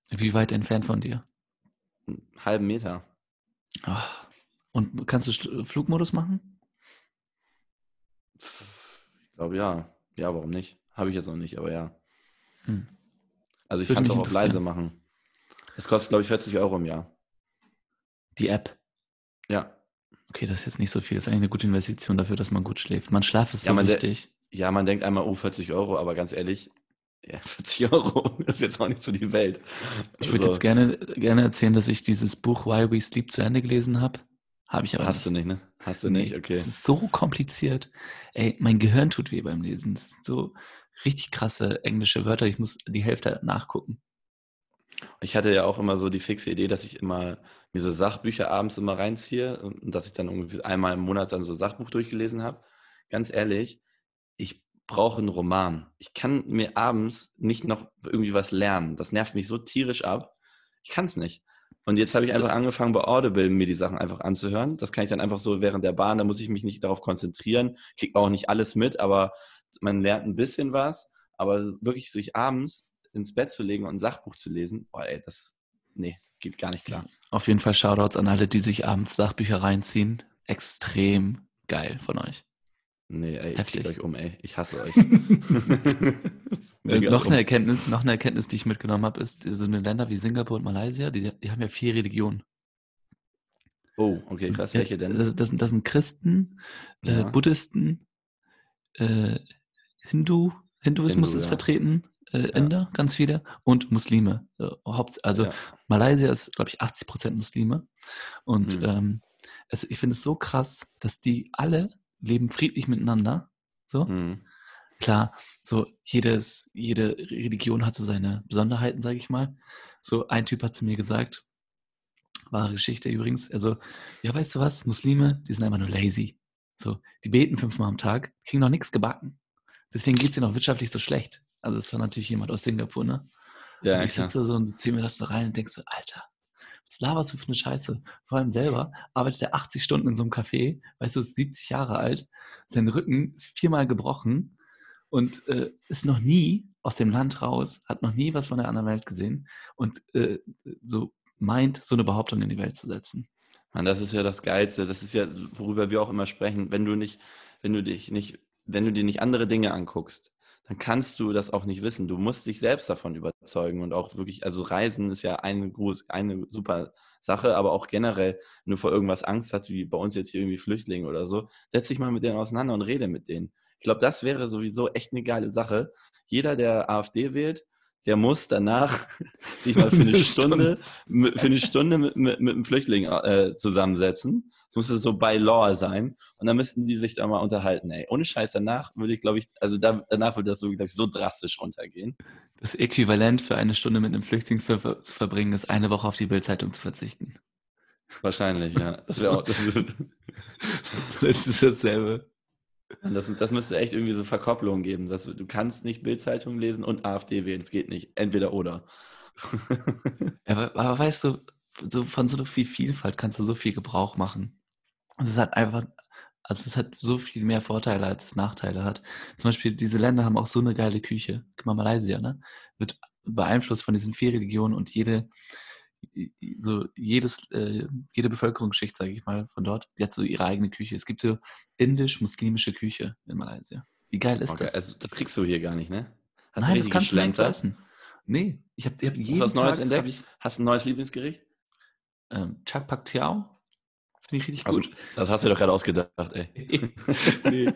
Wie weit entfernt von dir? Einen halben Meter. Oh. Und kannst du Flugmodus machen? Ich glaube ja. Ja, warum nicht? Habe ich jetzt noch nicht, aber ja. Hm. Also ich kann es auch auf leise machen. Es kostet, glaube ich, 40 Euro im Jahr. Die App? Ja. Okay, das ist jetzt nicht so viel. Das ist eigentlich eine gute Investition dafür, dass man gut schläft. Man Schlaf ist ja, so wichtig. Ja, man denkt einmal, oh, 40 Euro, aber ganz ehrlich, ja, 40 Euro ist jetzt auch nicht so die Welt. Ich würde also, jetzt gerne, gerne erzählen, dass ich dieses Buch Why We Sleep zu Ende gelesen habe. Habe ich aber Hast nicht. du nicht, ne? Hast du nee, nicht, okay. Es ist so kompliziert. Ey, mein Gehirn tut weh beim Lesen. Es ist so, richtig krasse englische Wörter. Ich muss die Hälfte nachgucken. Ich hatte ja auch immer so die fixe Idee, dass ich immer mir so Sachbücher abends immer reinziehe und dass ich dann irgendwie einmal im Monat dann so ein Sachbuch durchgelesen habe. Ganz ehrlich, ich brauche einen Roman. Ich kann mir abends nicht noch irgendwie was lernen. Das nervt mich so tierisch ab. Ich kann es nicht. Und jetzt habe ich einfach angefangen, bei Audible mir die Sachen einfach anzuhören. Das kann ich dann einfach so während der Bahn, da muss ich mich nicht darauf konzentrieren, kriege auch nicht alles mit, aber man lernt ein bisschen was. Aber wirklich sich abends ins Bett zu legen und ein Sachbuch zu lesen, boah, ey, das, nee, geht gar nicht klar. Auf jeden Fall Shoutouts an alle, die sich abends Sachbücher reinziehen. Extrem geil von euch. Nee, ey, ich krieg euch um, ey. Ich hasse euch. noch, eine Erkenntnis, noch eine Erkenntnis, die ich mitgenommen habe, ist, so eine Länder wie Singapur und Malaysia, die, die haben ja vier Religionen. Oh, okay, krass. Welche denn? Das, das, sind, das sind Christen, äh, ja. äh, Buddhisten, äh, Hindu, Hinduismus Hindu, ist ja. vertreten, äh, Inder, ja. ganz viele, und Muslime. Äh, also Malaysia ist, glaube ich, 80 Prozent Muslime. Und mhm. ähm, also ich finde es so krass, dass die alle leben friedlich miteinander. So. Mhm. Klar, so jedes, jede Religion hat so seine Besonderheiten, sage ich mal. So ein Typ hat zu mir gesagt, wahre Geschichte übrigens, also, ja, weißt du was, Muslime, die sind einfach nur lazy. So, die beten fünfmal am Tag, kriegen noch nichts gebacken. Deswegen geht es ihnen auch wirtschaftlich so schlecht. Also, das war natürlich jemand aus Singapur, ne? Ja, und ich sitze so und ziehe mir das so rein und denke so, Alter, was laberst du für eine Scheiße? Vor allem selber arbeitet er 80 Stunden in so einem Café, weißt du, ist 70 Jahre alt, sein Rücken ist viermal gebrochen und äh, ist noch nie aus dem Land raus, hat noch nie was von der anderen Welt gesehen und äh, so meint, so eine Behauptung in die Welt zu setzen. Mann, das ist ja das Geilste. Das ist ja, worüber wir auch immer sprechen. Wenn du nicht, wenn du dich nicht, wenn du dir nicht andere Dinge anguckst, dann kannst du das auch nicht wissen. Du musst dich selbst davon überzeugen und auch wirklich, also Reisen ist ja eine, eine super Sache, aber auch generell, wenn du vor irgendwas Angst hast, wie bei uns jetzt hier irgendwie Flüchtlinge oder so, setz dich mal mit denen auseinander und rede mit denen. Ich glaube, das wäre sowieso echt eine geile Sache. Jeder, der AfD wählt, der muss danach sich mal für eine Stunde, für eine Stunde mit, mit, mit einem Flüchtling äh, zusammensetzen. Das muss so by law sein. Und dann müssten die sich da mal unterhalten. Ey, ohne Scheiß, danach würde ich, glaube ich, also da, danach würde das so, glaube ich, so drastisch runtergehen. Das Äquivalent für eine Stunde mit einem Flüchtling zu, ver zu verbringen, ist eine Woche auf die Bildzeitung zu verzichten. Wahrscheinlich, ja. Das wäre auch. Das, das ist dasselbe. Das, das müsste echt irgendwie so Verkopplungen geben. Dass du, kannst nicht Bildzeitung lesen und AfD wählen. Es geht nicht. Entweder oder. ja, aber, aber, weißt du, so von so viel Vielfalt kannst du so viel Gebrauch machen. Es halt einfach, also es hat so viel mehr Vorteile, als es Nachteile hat. Zum Beispiel, diese Länder haben auch so eine geile Küche. Guck mal, Malaysia, ne? Wird beeinflusst von diesen vier Religionen und jede, so jedes, äh, jede Bevölkerungsschicht, sage ich mal, von dort, die hat so ihre eigene Küche. Es gibt so indisch-muslimische Küche in Malaysia. Wie geil ist okay, das? Also, das kriegst du hier gar nicht, ne? Hast Nein, das kannst du nicht essen. Nee, ich habe hab jeden Hast du was Neues Tag entdeckt? Ich, Hast du ein neues Lieblingsgericht? Ähm, Chak Pak Tiao. Finde ich richtig also, gut. Das hast du dir doch gerade ausgedacht, ey. nee.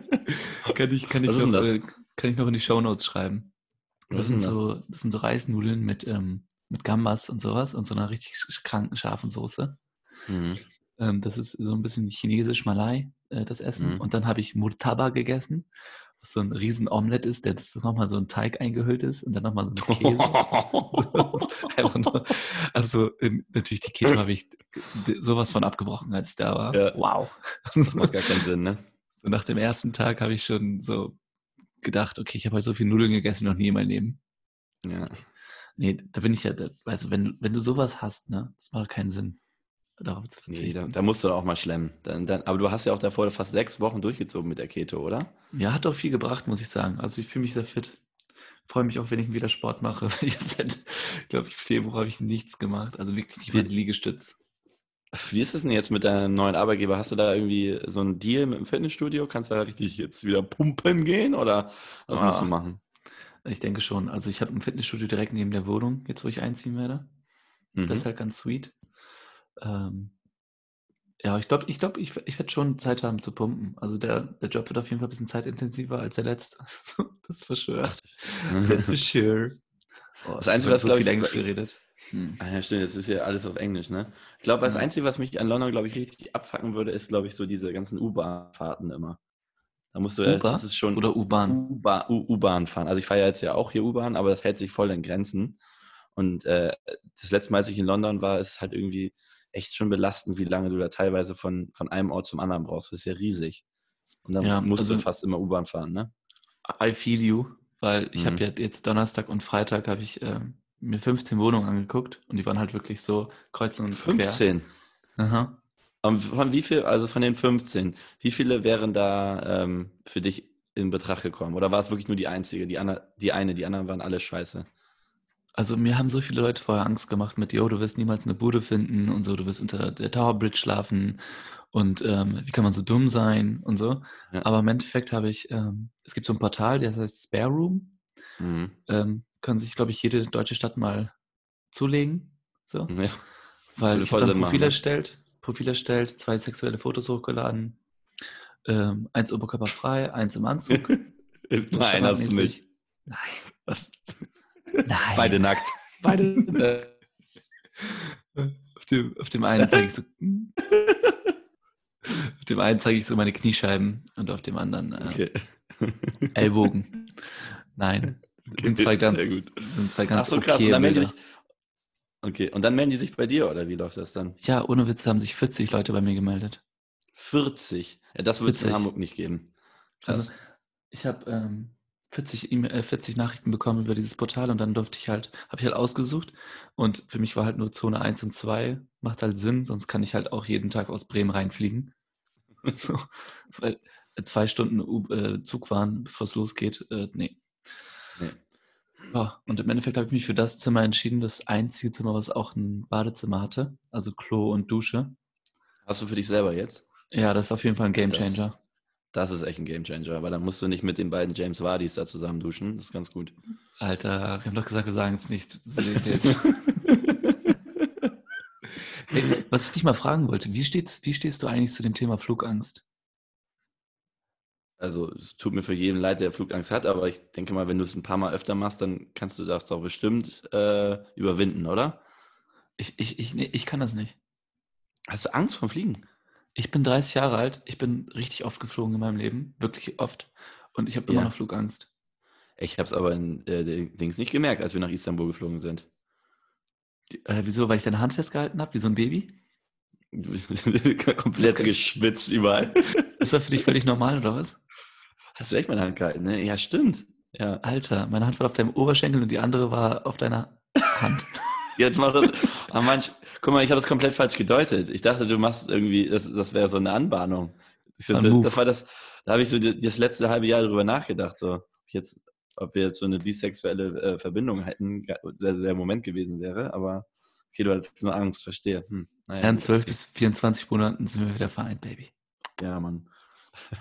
Kann ich, kann, ich noch, äh, kann ich noch in die Shownotes schreiben. Das sind? So, das sind so Reisnudeln mit ähm, mit Gambas und sowas und so einer richtig kranken, scharfen Soße. Mhm. Ähm, das ist so ein bisschen chinesisch Malai, äh, das Essen. Mhm. Und dann habe ich Murtaba gegessen, was so ein riesen Omelette ist, der das nochmal so ein Teig eingehüllt ist und dann nochmal so ein Käse. Nur, also in, natürlich die Keto habe ich sowas von abgebrochen, als ich da war. Ja. Wow. Das macht gar keinen Sinn, ne? So nach dem ersten Tag habe ich schon so gedacht, okay, ich habe heute so viel Nudeln gegessen, noch nie in meinem Leben. Ja. Nee, da bin ich ja, also wenn, wenn du sowas hast, ne, das macht keinen Sinn. Darauf zu verzichten. Nee, da, da, musst du auch mal schlemmen. Dann, dann, aber du hast ja auch davor fast sechs Wochen durchgezogen mit der Keto, oder? Ja, hat doch viel gebracht, muss ich sagen. Also ich fühle mich sehr fit. Freue mich auch, wenn ich wieder Sport mache. Ich habe seit, glaube ich, Februar habe ich nichts gemacht. Also wirklich nicht mehr die Liegestütz. Wie ist es denn jetzt mit deinem neuen Arbeitgeber? Hast du da irgendwie so einen Deal mit dem Fitnessstudio? Kannst du da richtig jetzt wieder pumpen gehen oder was ah. musst du machen? Ich denke schon. Also ich habe ein Fitnessstudio direkt neben der Wohnung, jetzt wo ich einziehen werde. Mhm. Das ist halt ganz sweet. Ähm, ja, ich glaube, ich, glaub, ich, ich werde schon Zeit haben zu pumpen. Also der, der Job wird auf jeden Fall ein bisschen zeitintensiver als der letzte. das ist for sure. That's for sure. Oh, das Einzige, was so glaube ich Englisch geredet. Hm. Ah, ja, stimmt, jetzt ist ja alles auf Englisch, ne? Ich glaube, das mhm. Einzige, was mich an London, glaube ich, richtig abfacken würde, ist, glaube ich, so diese ganzen U-Bahn-Fahrten immer. Da musst du ja, das ist schon oder U-Bahn. U-Bahn fahren. Also ich fahre ja jetzt ja auch hier U-Bahn, aber das hält sich voll in Grenzen. Und äh, das letzte Mal, als ich in London war, ist halt irgendwie echt schon belastend, wie lange du da teilweise von, von einem Ort zum anderen brauchst. Das ist ja riesig. Und dann Ja, musst also- du fast immer U-Bahn fahren, ne? I feel you, weil ich Mhm. habe ja jetzt Donnerstag und Freitag habe ich ähm, mir 15 Wohnungen angeguckt und die waren halt wirklich so kreuz und quer. 15. Aha. Und von wie viel, also von den 15, wie viele wären da ähm, für dich in Betracht gekommen? Oder war es wirklich nur die einzige, die, ander, die eine, die anderen waren alle scheiße? Also mir haben so viele Leute vorher Angst gemacht mit, yo, du wirst niemals eine Bude finden und so, du wirst unter der Tower Bridge schlafen und ähm, wie kann man so dumm sein und so. Ja. Aber im Endeffekt habe ich, ähm, es gibt so ein Portal, das heißt Spare Room, Mhm. ähm, kann sich, glaube ich, jede deutsche Stadt mal zulegen. So. Ja. Weil Würde ich habe dann Sinn Profil machen, ne? erstellt, Profil erstellt, zwei sexuelle Fotos hochgeladen, ähm, eins oberkörperfrei, eins im Anzug. so Nein, hast du nicht. Nein. Was? Nein. Beide nackt. Beide. Auf dem, auf dem einen zeige ich so. auf dem einen zeige ich so meine Kniescheiben und auf dem anderen äh, okay. Ellbogen. Nein. Sind zwei ganz, sind zwei Ach ganz so, krass. okay und dann sich, okay, und dann melden die sich bei dir, oder wie läuft das dann? Ja, ohne Witz haben sich 40 Leute bei mir gemeldet. 40. Ja, das wird es in 40. Hamburg nicht geben. Krass. Also ich habe ähm, 40, E-Mail- äh, 40 Nachrichten bekommen über dieses Portal und dann durfte ich halt, habe ich halt ausgesucht und für mich war halt nur Zone 1 und 2, macht halt Sinn, sonst kann ich halt auch jeden Tag aus Bremen reinfliegen. so, weil zwei Stunden äh, Zug waren, bevor es losgeht, äh, nee. Nee. Ja, und im Endeffekt habe ich mich für das Zimmer entschieden, das einzige Zimmer, was auch ein Badezimmer hatte, also Klo und Dusche. Hast du für dich selber jetzt? Ja, das ist auf jeden Fall ein Das- Gamechanger. Das ist echt ein Gamechanger, weil dann musst du nicht mit den beiden James Vardis da zusammen duschen. Das ist ganz gut. Alter, wir haben doch gesagt, wir sagen es nicht. Das Hey, was ich dich mal fragen wollte, wie, steht's, wie stehst du eigentlich zu dem Thema Flugangst? Also es tut mir für jeden leid, der Flugangst hat, aber ich denke mal, wenn du es ein paar Mal öfter machst, dann kannst du das doch bestimmt äh, überwinden, oder? Ich, ich, ich, nee, ich kann das nicht. Hast du Angst vom Fliegen? Ich bin 30 Jahre alt, ich bin richtig oft geflogen in meinem Leben, wirklich oft. Und ich habe immer Ja. noch Flugangst. Ich habe es aber in äh, den Dings nicht gemerkt, als wir nach Istanbul geflogen sind. Äh, wieso? Weil ich deine Hand festgehalten habe, wie so ein Baby? Komplett geschwitzt überall. Das war für dich völlig normal, oder was? Hast du echt meine Hand gehalten, ne? Ja, stimmt. Ja. Alter, meine Hand war auf deinem Oberschenkel und die andere war auf deiner Hand. Jetzt macht das. Ah, manch, guck mal, ich habe das komplett falsch gedeutet. Ich dachte, du machst irgendwie, das, das wäre so eine Anbahnung. Ich, das, war das, da habe ich so das letzte halbe Jahr darüber nachgedacht, so, ob, jetzt, ob wir jetzt so eine bisexuelle äh, Verbindung hätten, sehr, sehr Moment gewesen wäre, aber okay, du hattest nur Angst, verstehe. Hm, naja, Ja, in gut. 12 bis 24 Monaten sind wir wieder vereint, Baby. Ja, Mann.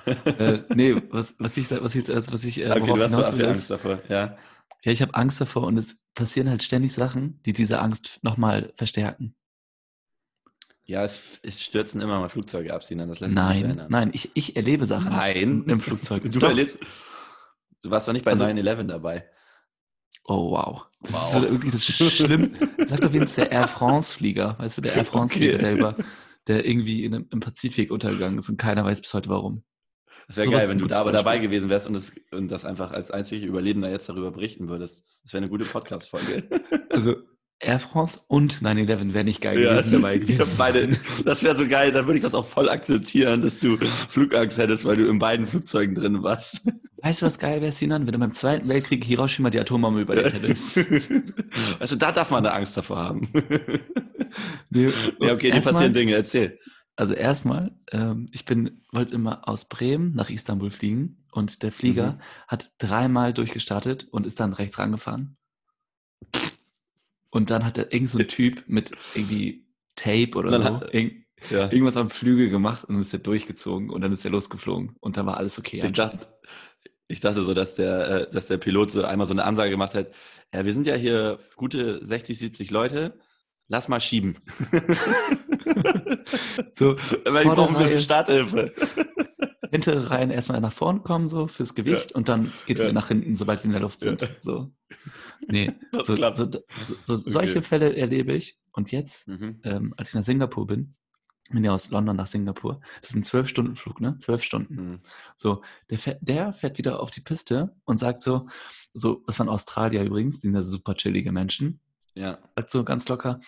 Äh, nee, was, was ich, was ich, was ich äh, okay, worauf du hast will, viel ist- Angst davor, ja. Ja, ich habe Angst davor und es passieren halt ständig Sachen, die diese Angst nochmal verstärken. Ja, es, es stürzen immer mal Flugzeuge ab, Sinan, das lässt Nein, nein, ich, ich erlebe Sachen Nein. im, im Flugzeug. Du Doch. erlebst, du warst doch nicht bei Also- 9-11 dabei. Oh, wow. Das Wow. ist so wirklich das schlimm. Sag doch wenigstens der Air France-Flieger, weißt du, der Air France-Flieger, Okay. der, über, der irgendwie in, einem- im Pazifik untergegangen ist und keiner weiß bis heute warum. Das wäre Sowas geil, wenn du da aber dabei gewesen wärst und das, und das einfach als einziger Überlebender jetzt darüber berichten würdest. Das wäre eine gute Podcast-Folge. Also Air France und 9-11 wäre nicht geil gewesen dabei Ja, gewesen. beide, das wäre so geil, dann würde ich das auch voll akzeptieren, dass du Flugangst hättest, weil du in beiden Flugzeugen drin warst. Weißt du, was geil wäre, Sinan, wenn du beim Zweiten Weltkrieg Hiroshima die Atombombe überlebt hättest? Also da darf man eine Angst davor haben. Nee, Ja, okay, erstmal- passieren Dinge, erzähl. Also erstmal, ähm, ich bin, wollte immer aus Bremen nach Istanbul fliegen und der Flieger Mhm. hat dreimal durchgestartet und ist dann rechts rangefahren. Und dann hat da irgend so ein Typ mit irgendwie Tape oder so hat- irg Ja. irgendwas am Flügel gemacht und dann ist er durchgezogen und dann ist er losgeflogen und dann war alles okay. Ich dachte, ich dachte so, dass der, äh, dass der Pilot so einmal so eine Ansage gemacht hat. Ja, wir sind ja hier gute 60, 70 Leute. Lass mal schieben. so, Weil ich brauche ein bisschen Starthilfe. hintere Reihen erstmal nach vorne kommen, so fürs Gewicht und dann geht Ja. wieder nach hinten, sobald wir in der Luft sind. Ja. So. Nee, so, so, so, solche Okay. Fälle erlebe ich. Und jetzt, Mhm. ähm, als ich nach Singapur bin, bin ja aus London nach Singapur, das ist ein Zwölf-Stunden-Flug, ne? Zwölf Stunden. Mhm. So, der fährt, der fährt wieder auf die Piste und sagt so, so, das waren Australier übrigens, die sind ja super chillige Menschen. Ja. Sagt so ganz locker,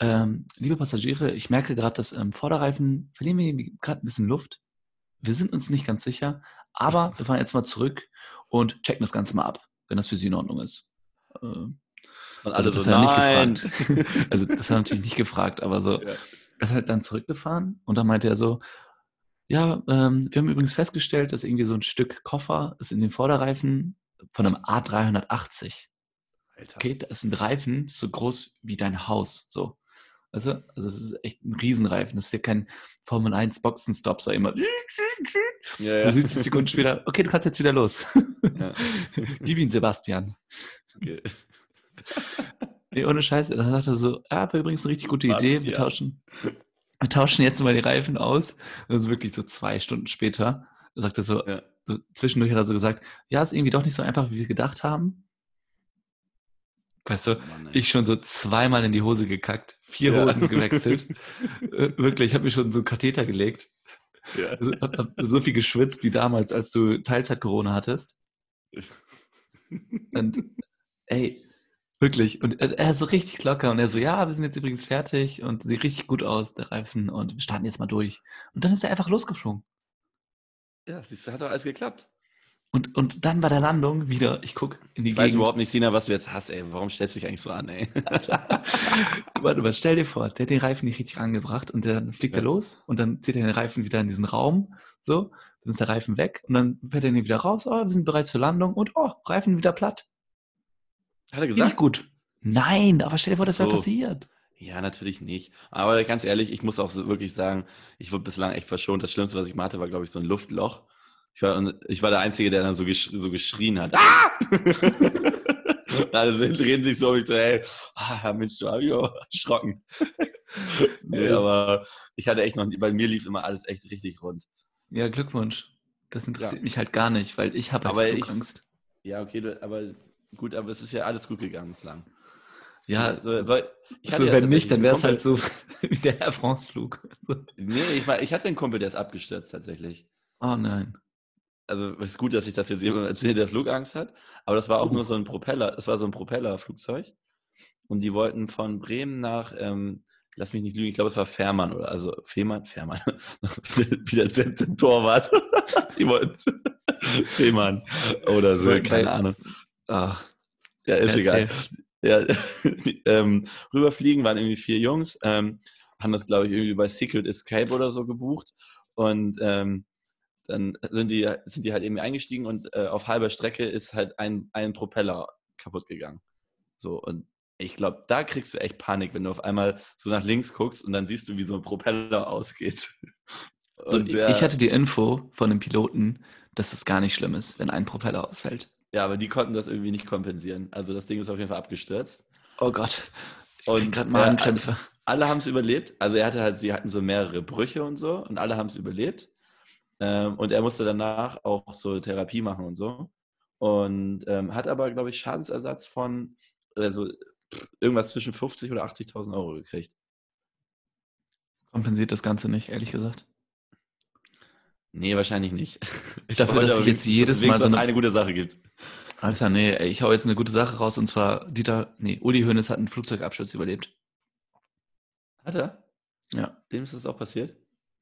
ähm, liebe Passagiere, ich merke gerade, dass im Vorderreifen verlieren wir gerade ein bisschen Luft. Wir sind uns nicht ganz sicher, aber wir fahren jetzt mal zurück und checken das Ganze mal ab, wenn das für Sie in Ordnung ist. Äh, Und also alle das so, hat er nicht gefragt. Also das hat er natürlich nicht gefragt, aber so, Ja. er ist halt dann zurückgefahren und dann meinte er so, ja, ähm, wir haben übrigens festgestellt, dass irgendwie so ein Stück Koffer ist in den Vorderreifen von einem A380. Alter. Okay, da ist ein Reifen so groß wie dein Haus, so. Weißt du? Also es ist echt ein Riesenreifen. Das ist ja kein Formel 1 Boxenstopp, so immer. Ja, Du ja. siehst Sekunden später, okay, du kannst jetzt wieder los. Ja. Wie ein Sebastian. Okay. Nee, ohne Scheiße. Dann sagt er so, ja, aber übrigens eine richtig gute Idee. Wir Sebastian. tauschen, wir tauschen jetzt mal die Reifen aus. Das ist wirklich so zwei Stunden später. Sagt er so, Ja. so, zwischendurch hat er so gesagt, ja, ist irgendwie doch nicht so einfach, wie wir gedacht haben. Weißt du, Mann, ich schon so zweimal in die Hose gekackt, vier Ja. Hosen gewechselt. Äh, wirklich, ich habe mir schon so einen Katheter gelegt. Ja. Also, hab, hab so viel geschwitzt wie damals, als du Teilzeit-Corona hattest. Und ey, wirklich. Und er, ist so richtig locker und er so, ja, wir sind jetzt übrigens fertig und sieht richtig gut aus, der Reifen, und wir starten jetzt mal durch. Und dann ist er einfach losgeflogen. ja, du, hat doch alles geklappt. Und, und dann bei der Landung wieder, ich guck in die Ich weiß Gegend. überhaupt nicht, Sina, was du jetzt hast, ey. Warum stellst du dich eigentlich so an, ey? Warte mal, stell dir vor, der hat den Reifen nicht richtig angebracht und dann fliegt er Ja. los und dann zieht er den Reifen wieder in diesen Raum, so, dann ist der Reifen weg und dann fährt er den wieder raus, oh, wir sind bereit zur Landung und oh, Reifen wieder platt. Hat er gesagt? gut. Nein, aber stell dir vor, das wäre So. passiert. Ja, natürlich nicht. Aber ganz ehrlich, ich muss auch wirklich sagen, ich wurde bislang echt verschont. Das Schlimmste, was ich mal hatte, war, glaube ich, so ein Luftloch. Ich war, ich war der Einzige, der dann so, gesch so geschrien hat. Ah! Alle sind, drehen sich so mich so, hey, ah, Mensch, du hab ich auch erschrocken. nee, aber ich hatte echt noch, bei mir lief immer alles echt richtig rund. Ja, Glückwunsch. Das interessiert Ja. mich halt gar nicht, weil ich habe halt Aber ich- Flugangst. Ja, okay, du- aber gut, aber es ist ja alles gut gegangen bislang. Ja, so, so, ich hatte so, ja wenn nicht, dann wäre es halt so wie der Air France-Flug. Nee, ich, war- ich hatte einen Kumpel, der ist abgestürzt tatsächlich. Oh nein. Also es ist gut, dass ich das jetzt jemandem erzähle, der Flugangst hat, aber das war auch nur so ein Propeller, das war so ein Propellerflugzeug. Und die wollten von Bremen nach, ähm, lass mich nicht lügen, ich glaube es war Fährmann oder also Fehmarn, Fährmann, wieder der, der Torwart, die wollten Fehmarn oder so, keine bei- Ahnung, Ah, ja ist erzähl. egal. Ja, die, ähm, rüberfliegen waren irgendwie vier Jungs, ähm, haben das glaube ich irgendwie bei Secret Escape oder so gebucht. Und ähm, dann sind die, sind die halt eben eingestiegen und äh, auf halber Strecke ist halt ein, ein Propeller kaputt gegangen. So, und ich glaube, da kriegst du echt Panik, wenn du auf einmal so nach links guckst und dann siehst du, wie so ein Propeller ausgeht. So, der, ich hatte die Info von dem Piloten, dass es gar nicht schlimm ist, wenn ein Propeller ausfällt. ja, aber die konnten das irgendwie nicht kompensieren. Also das Ding ist auf jeden Fall abgestürzt. Oh Gott. Ich Und krieg grad äh, Magenkrämpfe. alle haben es überlebt. Also er hatte halt, sie hatten so mehrere Brüche und so und alle haben es überlebt. Ähm, und er musste danach auch so Therapie machen und so. Und ähm, hat aber, glaube ich, Schadensersatz von also, irgendwas zwischen 50 oder 80.000 Euro gekriegt. Kompensiert das Ganze nicht, ehrlich gesagt. Nee, wahrscheinlich nicht. Ich Dafür, dass ich jetzt jedes es Mal so eine- eine gute Sache gibt. Alter, nee, ich hau jetzt eine gute Sache raus und zwar Dieter, nee, Uli Hoeneß hat einen Flugzeugabsturz überlebt. Hat er? Ja, Dem ist das auch passiert?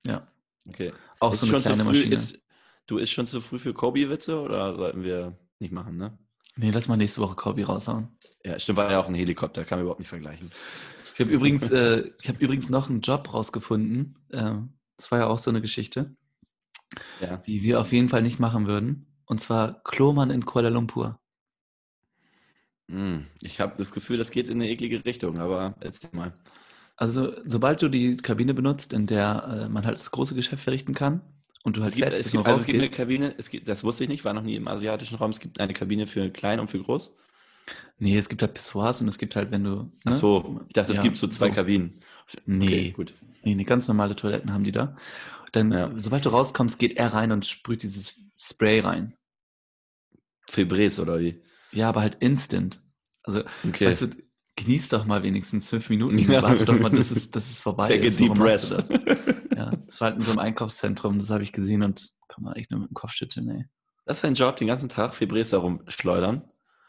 ja. Okay. Auch Ist so eine schon zu kleine früh, Maschine. Ist, du ist schon zu früh für Kobe-Witze oder sollten wir nicht machen, ne? nee, lass mal nächste Woche Kobi raushauen. Ja, stimmt, war ja auch ein Helikopter, kann man überhaupt nicht vergleichen. Ich habe übrigens, äh, ich habe übrigens noch einen Job rausgefunden. Ähm, das war ja auch so eine Geschichte, Ja. die wir auf jeden Fall nicht machen würden. Und zwar Klomann in Kuala Lumpur. Hm, Ich habe das Gefühl, das geht in eine eklige Richtung, aber erzähl mal. Also, sobald du die Kabine benutzt, in der äh, man halt das große Geschäft verrichten kann und du halt Es gibt, es gibt, also es gibt eine. Kabine, es gibt, das wusste ich nicht, war noch nie im asiatischen Raum. Es gibt eine Kabine für klein und für groß. Nee, es gibt halt Pissoirs und es gibt halt, wenn du. Ach so, ich dachte, es Ja, gibt so zwei so. Kabinen. Nee. Okay, gut. Nee, nee, ganz normale Toiletten haben die da. Dann, Ja. sobald du rauskommst, geht er rein und sprüht dieses Spray rein. Febrés oder wie? Ja, aber halt instant. Also, Okay. weißt du, genieß doch mal wenigstens fünf Minuten. Ja. Warte doch mal, dass es, dass es vorbei Take a ist. deep Warum machst breath. das? Ja, das war halt in so einem Einkaufszentrum, das habe ich gesehen und kann man echt nur mit dem Kopf schütteln, ey. Das ist ein Job, den ganzen Tag Febrés darum schleudern.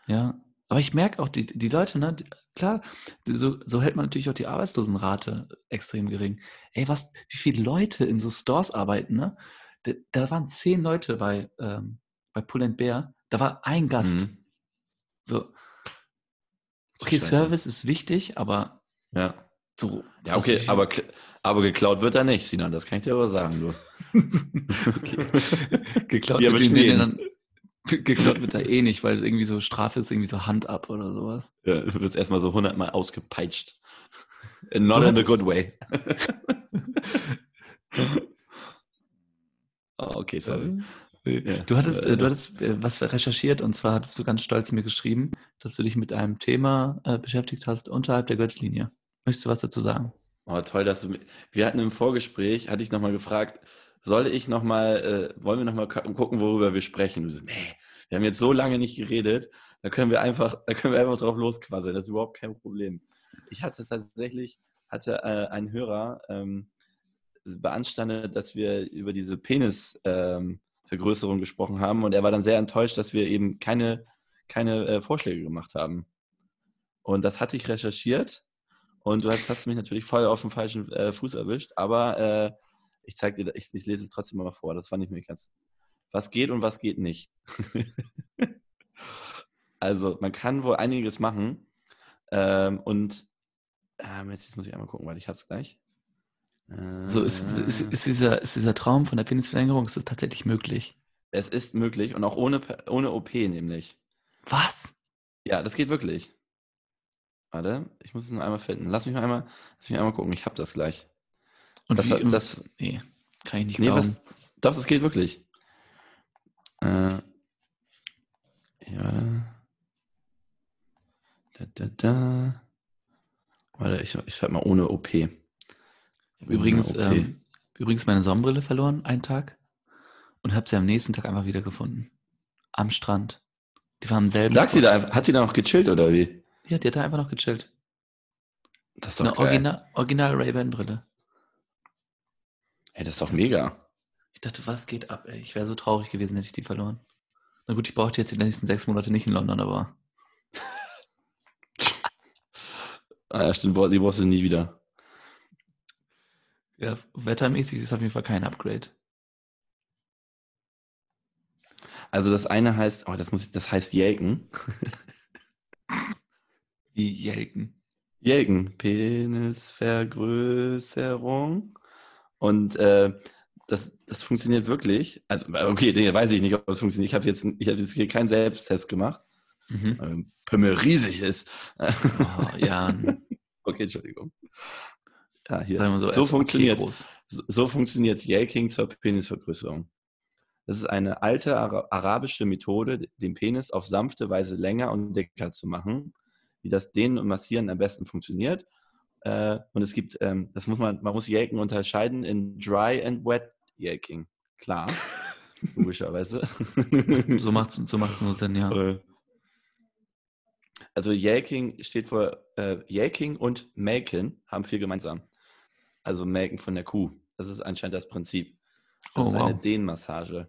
Ja, Aber ich merke auch, die, die Leute, ne, die, klar, so, so hält man natürlich auch die Arbeitslosenrate extrem gering. Ey, was, wie viele Leute in so Stores arbeiten, ne? Da, da waren zehn Leute bei, ähm, bei Pull and Bear, da war ein Gast. Mhm. So. Okay, Scheiße. Service ist wichtig, aber Ja. so. Ja, was okay, aber, aber geklaut wird er nicht, Sinan, das kann ich dir aber sagen, du. okay. geklaut, Wir wird bestehen. dann, geklaut wird da eh nicht, weil irgendwie so Strafe ist irgendwie so Hand ab oder sowas. Ja, du wirst erstmal so hundertmal ausgepeitscht. Not in the good way. oh, okay, sorry. Ja, Du hattest, äh, du hattest äh, was recherchiert und zwar hattest du ganz stolz mir geschrieben, dass du dich mit einem Thema äh, beschäftigt hast unterhalb der Gürtellinie. Möchtest du was dazu sagen? Oh, toll, dass du. Wir hatten im Vorgespräch, hatte ich nochmal gefragt, soll ich nochmal, äh, wollen wir nochmal gucken, worüber wir sprechen? Du so, nee, wir haben jetzt so lange nicht geredet, da können wir einfach, da können wir einfach drauf losquasseln, das ist überhaupt kein Problem. Ich hatte tatsächlich, hatte äh, ein Hörer ähm, beanstandet, dass wir über diese Penisvergrößerung ähm, Vergrößerung gesprochen haben und er war dann sehr enttäuscht, dass wir eben keine, keine äh, Vorschläge gemacht haben. Und das hatte ich recherchiert und du hast, hast mich natürlich voll auf den falschen äh, Fuß erwischt, aber äh, ich zeig dir, ich, ich lese es trotzdem mal vor. Das fand ich mir ganz. Was geht und was geht nicht. also, man kann wohl einiges machen. Ähm, und ähm, jetzt, jetzt muss ich einmal gucken, weil ich habe es gleich. So ist, ist, ist, dieser, ist dieser Traum von der Penisverlängerung, ist das tatsächlich möglich? es ist möglich und auch ohne, ohne OP nämlich. Was? Ja, das geht wirklich. Warte, ich muss es nur einmal finden. Lass mich mal einmal, lass mich einmal gucken. Ich habe das gleich. Und Das, wie, hat- das, nee, kann ich nicht Nee, glauben. was, doch, das geht wirklich. Äh, ja. Da, da, da. Warte, ich, ich schreibe mal ohne OP. Ich habe übrigens, OP. ähm, übrigens meine Sonnenbrille verloren, einen Tag, und habe sie am nächsten Tag einfach wieder gefunden. Am Strand. Die war am selben Lag sie da einfach, hat sie da noch gechillt oder wie? Ja, die hat da einfach noch gechillt. Das ist Eine doch geil. Original, Original Ray-Ban-Brille. Ey, das ist doch mega. Ich dachte, was geht ab, ey? Ich wäre so traurig gewesen, hätte ich die verloren. Na gut, ich brauchte jetzt die nächsten sechs Monate nicht in London, aber Ah, ja, stimmt, die brauchst du nie wieder. Ja, wettermäßig ist es auf jeden Fall kein Upgrade. Also das eine heißt, oh, das muss ich, das heißt Jelken. Wie Jelken. Jelken, Penisvergrößerung. Und äh, das, das funktioniert wirklich. Also, okay, nee, weiß ich nicht, ob es funktioniert. Ich habe jetzt, ich hab jetzt hier keinen Selbsttest gemacht. Mhm. Ähm, Pimmel riesig ist. Oh, Jan. okay, Entschuldigung. Ja, hier. So, so er funktioniert groß. so, so funktioniert Yelking zur Penisvergrößerung. Das ist eine alte ara arabische Methode, den Penis auf sanfte Weise länger und dicker zu machen, wie das Dehnen und Massieren am besten funktioniert. Äh, und es gibt, ähm, das muss man, man muss Yelken unterscheiden in Dry and Wet Yelking. Klar, logischerweise. So macht es so macht's nur Sinn, ja. Äh, Also Yelking steht für äh, Yelking und Melken haben viel gemeinsam. Also Melken von der Kuh. Das ist anscheinend das Prinzip. Das Oh, ist eine wow. Dehnmassage.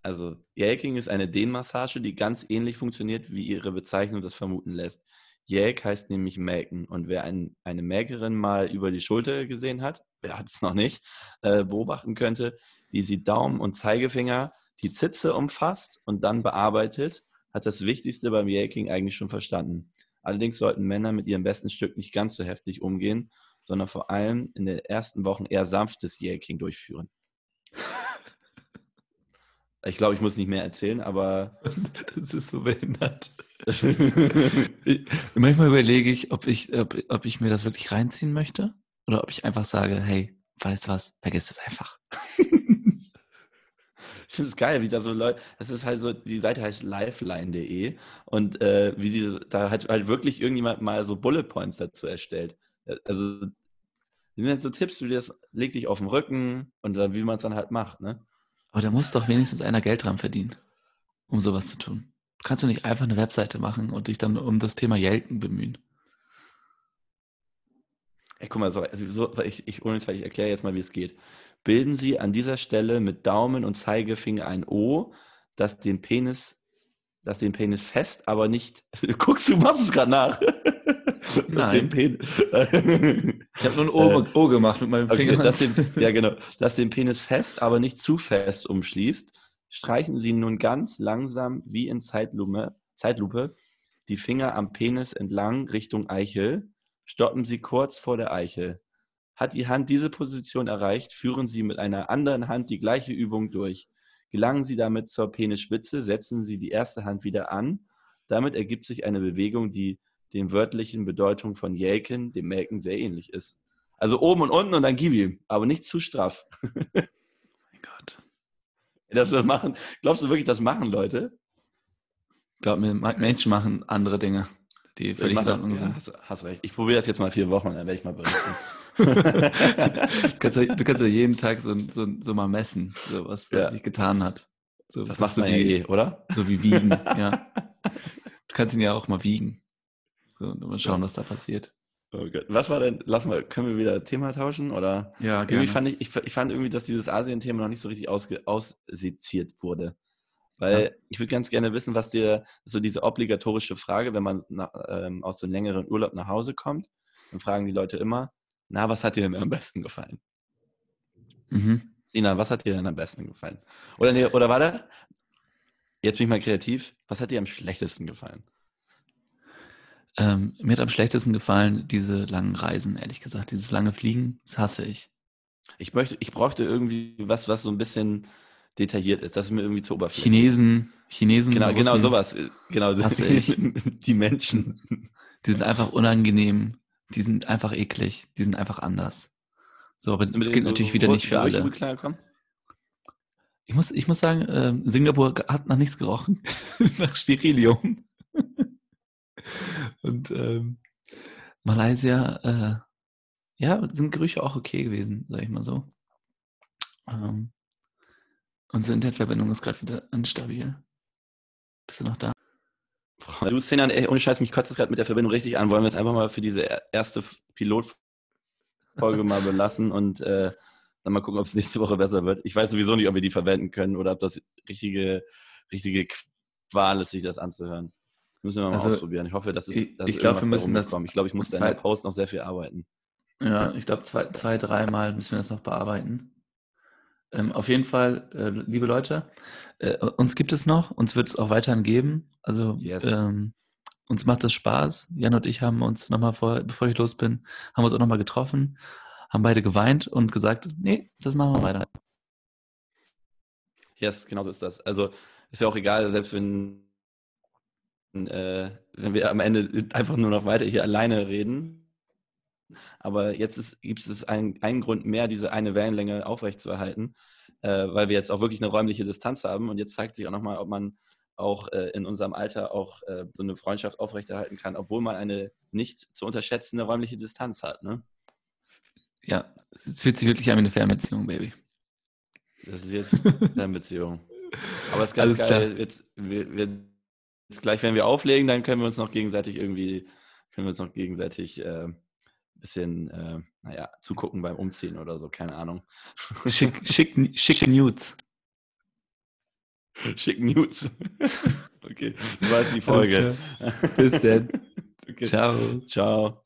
Also Yelking ist eine Dehnmassage, die ganz ähnlich funktioniert, wie ihre Bezeichnung das vermuten lässt. Yelk heißt nämlich melken. Und wer ein, eine Melkerin mal über die Schulter gesehen hat, wer hat es noch nicht, äh, beobachten könnte, wie sie Daumen und Zeigefinger die Zitze umfasst und dann bearbeitet, hat das Wichtigste beim Yelking eigentlich schon verstanden. Allerdings sollten Männer mit ihrem besten Stück nicht ganz so heftig umgehen, sondern vor allem in den ersten Wochen eher sanftes Yelking durchführen. Ich glaube, ich muss nicht mehr erzählen, aber Das ist so behindert. Ich, manchmal überlege ich, ob ich, ob, ob ich mir das wirklich reinziehen möchte oder ob ich einfach sage, hey, weißt du was, vergiss es einfach. ich finde es geil, wie da so Leute, das ist halt so, die Seite heißt lifeline.de und äh, wie die, da hat halt wirklich irgendjemand mal so Bullet Points dazu erstellt. Also, das sind halt so Tipps, wie das, leg dich auf den Rücken und dann, wie man es dann halt macht, ne? Aber da muss doch wenigstens einer Geld dran verdienen, um sowas zu tun. Du kannst du nicht einfach eine Webseite machen und dich dann um das Thema Jelken bemühen. Ey, guck mal, so, so, ich, ich, ich erkläre jetzt mal, wie es geht. Bilden Sie an dieser Stelle mit Daumen und Zeigefinger ein O, das den Penis dass den Penis fest, aber nicht. Guckst du, machst es gerade nach. Nein. ich habe nur ein O, o, gemacht mit meinem Finger. Okay, dass den, ja, genau. Dass den Penis fest, aber nicht zu fest umschließt. Streichen Sie nun ganz langsam wie in Zeitlupe, Zeitlupe die Finger am Penis entlang Richtung Eichel. Stoppen Sie kurz vor der Eichel. Hat die Hand diese Position erreicht, führen Sie mit einer anderen Hand die gleiche Übung durch. Gelangen Sie damit zur Penisspitze, setzen Sie die erste Hand wieder an. Damit ergibt sich eine Bewegung, die den wörtlichen Bedeutung von Jäken, dem Melken, sehr ähnlich ist. Also oben und unten und dann gib ihm, aber nicht zu straff. mein Gott. Das, das machen, glaubst du wirklich, das machen Leute? Glaub mir, Menschen machen andere Dinge, die völlig in Ordnung sind. Ja, hast, hast, recht. Ich probiere das jetzt mal vier Wochen, dann werde ich mal berichten. du, kannst ja, du, kannst ja, jeden Tag so, so, so mal messen, so was, was ja. sich getan hat. So, das machst du wie, eh, oder? So wie wiegen, ja. Du kannst ihn ja auch mal wiegen. So, und mal schauen, was da passiert. Oh was war denn, lass mal, können wir wieder Thema tauschen? Oder? Ja, gerne. Irgendwie fand ich, ich, ich fand irgendwie, dass dieses Asien-Thema noch nicht so richtig ausge, ausseziert wurde. Weil ja. ich würde ganz gerne wissen, was dir so diese obligatorische Frage, wenn man nach, ähm, aus so einem längeren Urlaub nach Hause kommt, dann fragen die Leute immer, na, was hat dir denn am besten gefallen? Mhm. Sina, was hat dir denn am besten gefallen? Oder, nee, oder warte, jetzt bin ich mal kreativ, was hat dir am schlechtesten gefallen? Ähm, mir hat am schlechtesten gefallen diese langen Reisen, ehrlich gesagt. Dieses lange Fliegen, das hasse ich. Ich, möchte, ich bräuchte irgendwie was, was so ein bisschen detailliert ist. Das ist mir irgendwie zu oberflächlich. Chinesen, Chinesen. Genau, genau sowas. Genau, hasse ich. die Menschen. Die sind einfach unangenehm die sind einfach eklig, die sind einfach anders. So, aber das gilt natürlich wieder nicht für alle. Ich muss, ich muss sagen, äh, Singapur hat nach nichts gerochen, nach Sterilium. Und ähm, Malaysia, äh, ja, sind Gerüche auch okay gewesen, sag ich mal so. Ähm, unsere Internetverbindung ist gerade wieder instabil. Bist du noch da? Du, Sinan, ey, ohne Scheiß, mich kotzt das gerade mit der Verbindung richtig an. Wollen wir es einfach mal für diese erste Pilotfolge mal belassen und äh, dann mal gucken, ob es nächste Woche besser wird. Ich weiß sowieso nicht, ob wir die verwenden können oder ob das richtige, richtige Qual ist, sich das anzuhören. Müssen wir mal also, ausprobieren. Ich hoffe, dass es dass ich glaube, wir müssen das. Ich glaube, ich muss da in der Post noch sehr viel arbeiten. Ja, ich glaube, zwei, zwei dreimal müssen wir das noch bearbeiten. Ähm, auf jeden Fall, äh, liebe Leute, äh, uns gibt es noch, uns wird es auch weiterhin geben. Also yes. ähm, uns macht das Spaß. Jan und ich haben uns nochmal vor, bevor ich los bin, haben uns auch nochmal getroffen, haben beide geweint und gesagt, nee, das machen wir weiter. Yes, genau so ist das. Also ist ja auch egal, selbst wenn, äh, wenn wir am Ende einfach nur noch weiter hier alleine reden, aber jetzt gibt es einen, einen Grund mehr, diese eine Wellenlänge aufrechtzuerhalten, äh, weil wir jetzt auch wirklich eine räumliche Distanz haben. Und jetzt zeigt sich auch nochmal, ob man auch äh, in unserem Alter auch äh, so eine Freundschaft aufrechterhalten kann, obwohl man eine nicht zu unterschätzende räumliche Distanz hat. Ne? Ja, es fühlt sich wirklich an wie eine Fernbeziehung, Baby. Das ist jetzt eine Fernbeziehung. Aber es ist ganz Alles geil. Jetzt, wir, wir, jetzt gleich, wenn wir auflegen, dann können wir uns noch gegenseitig irgendwie, können wir uns noch gegenseitig äh, bisschen, äh, naja, zugucken beim Umziehen oder so, keine Ahnung. Schick, schick, schick Nudes. Schick Nudes. okay, das war jetzt die Folge. Bis dann. Okay. Ciao. Ciao.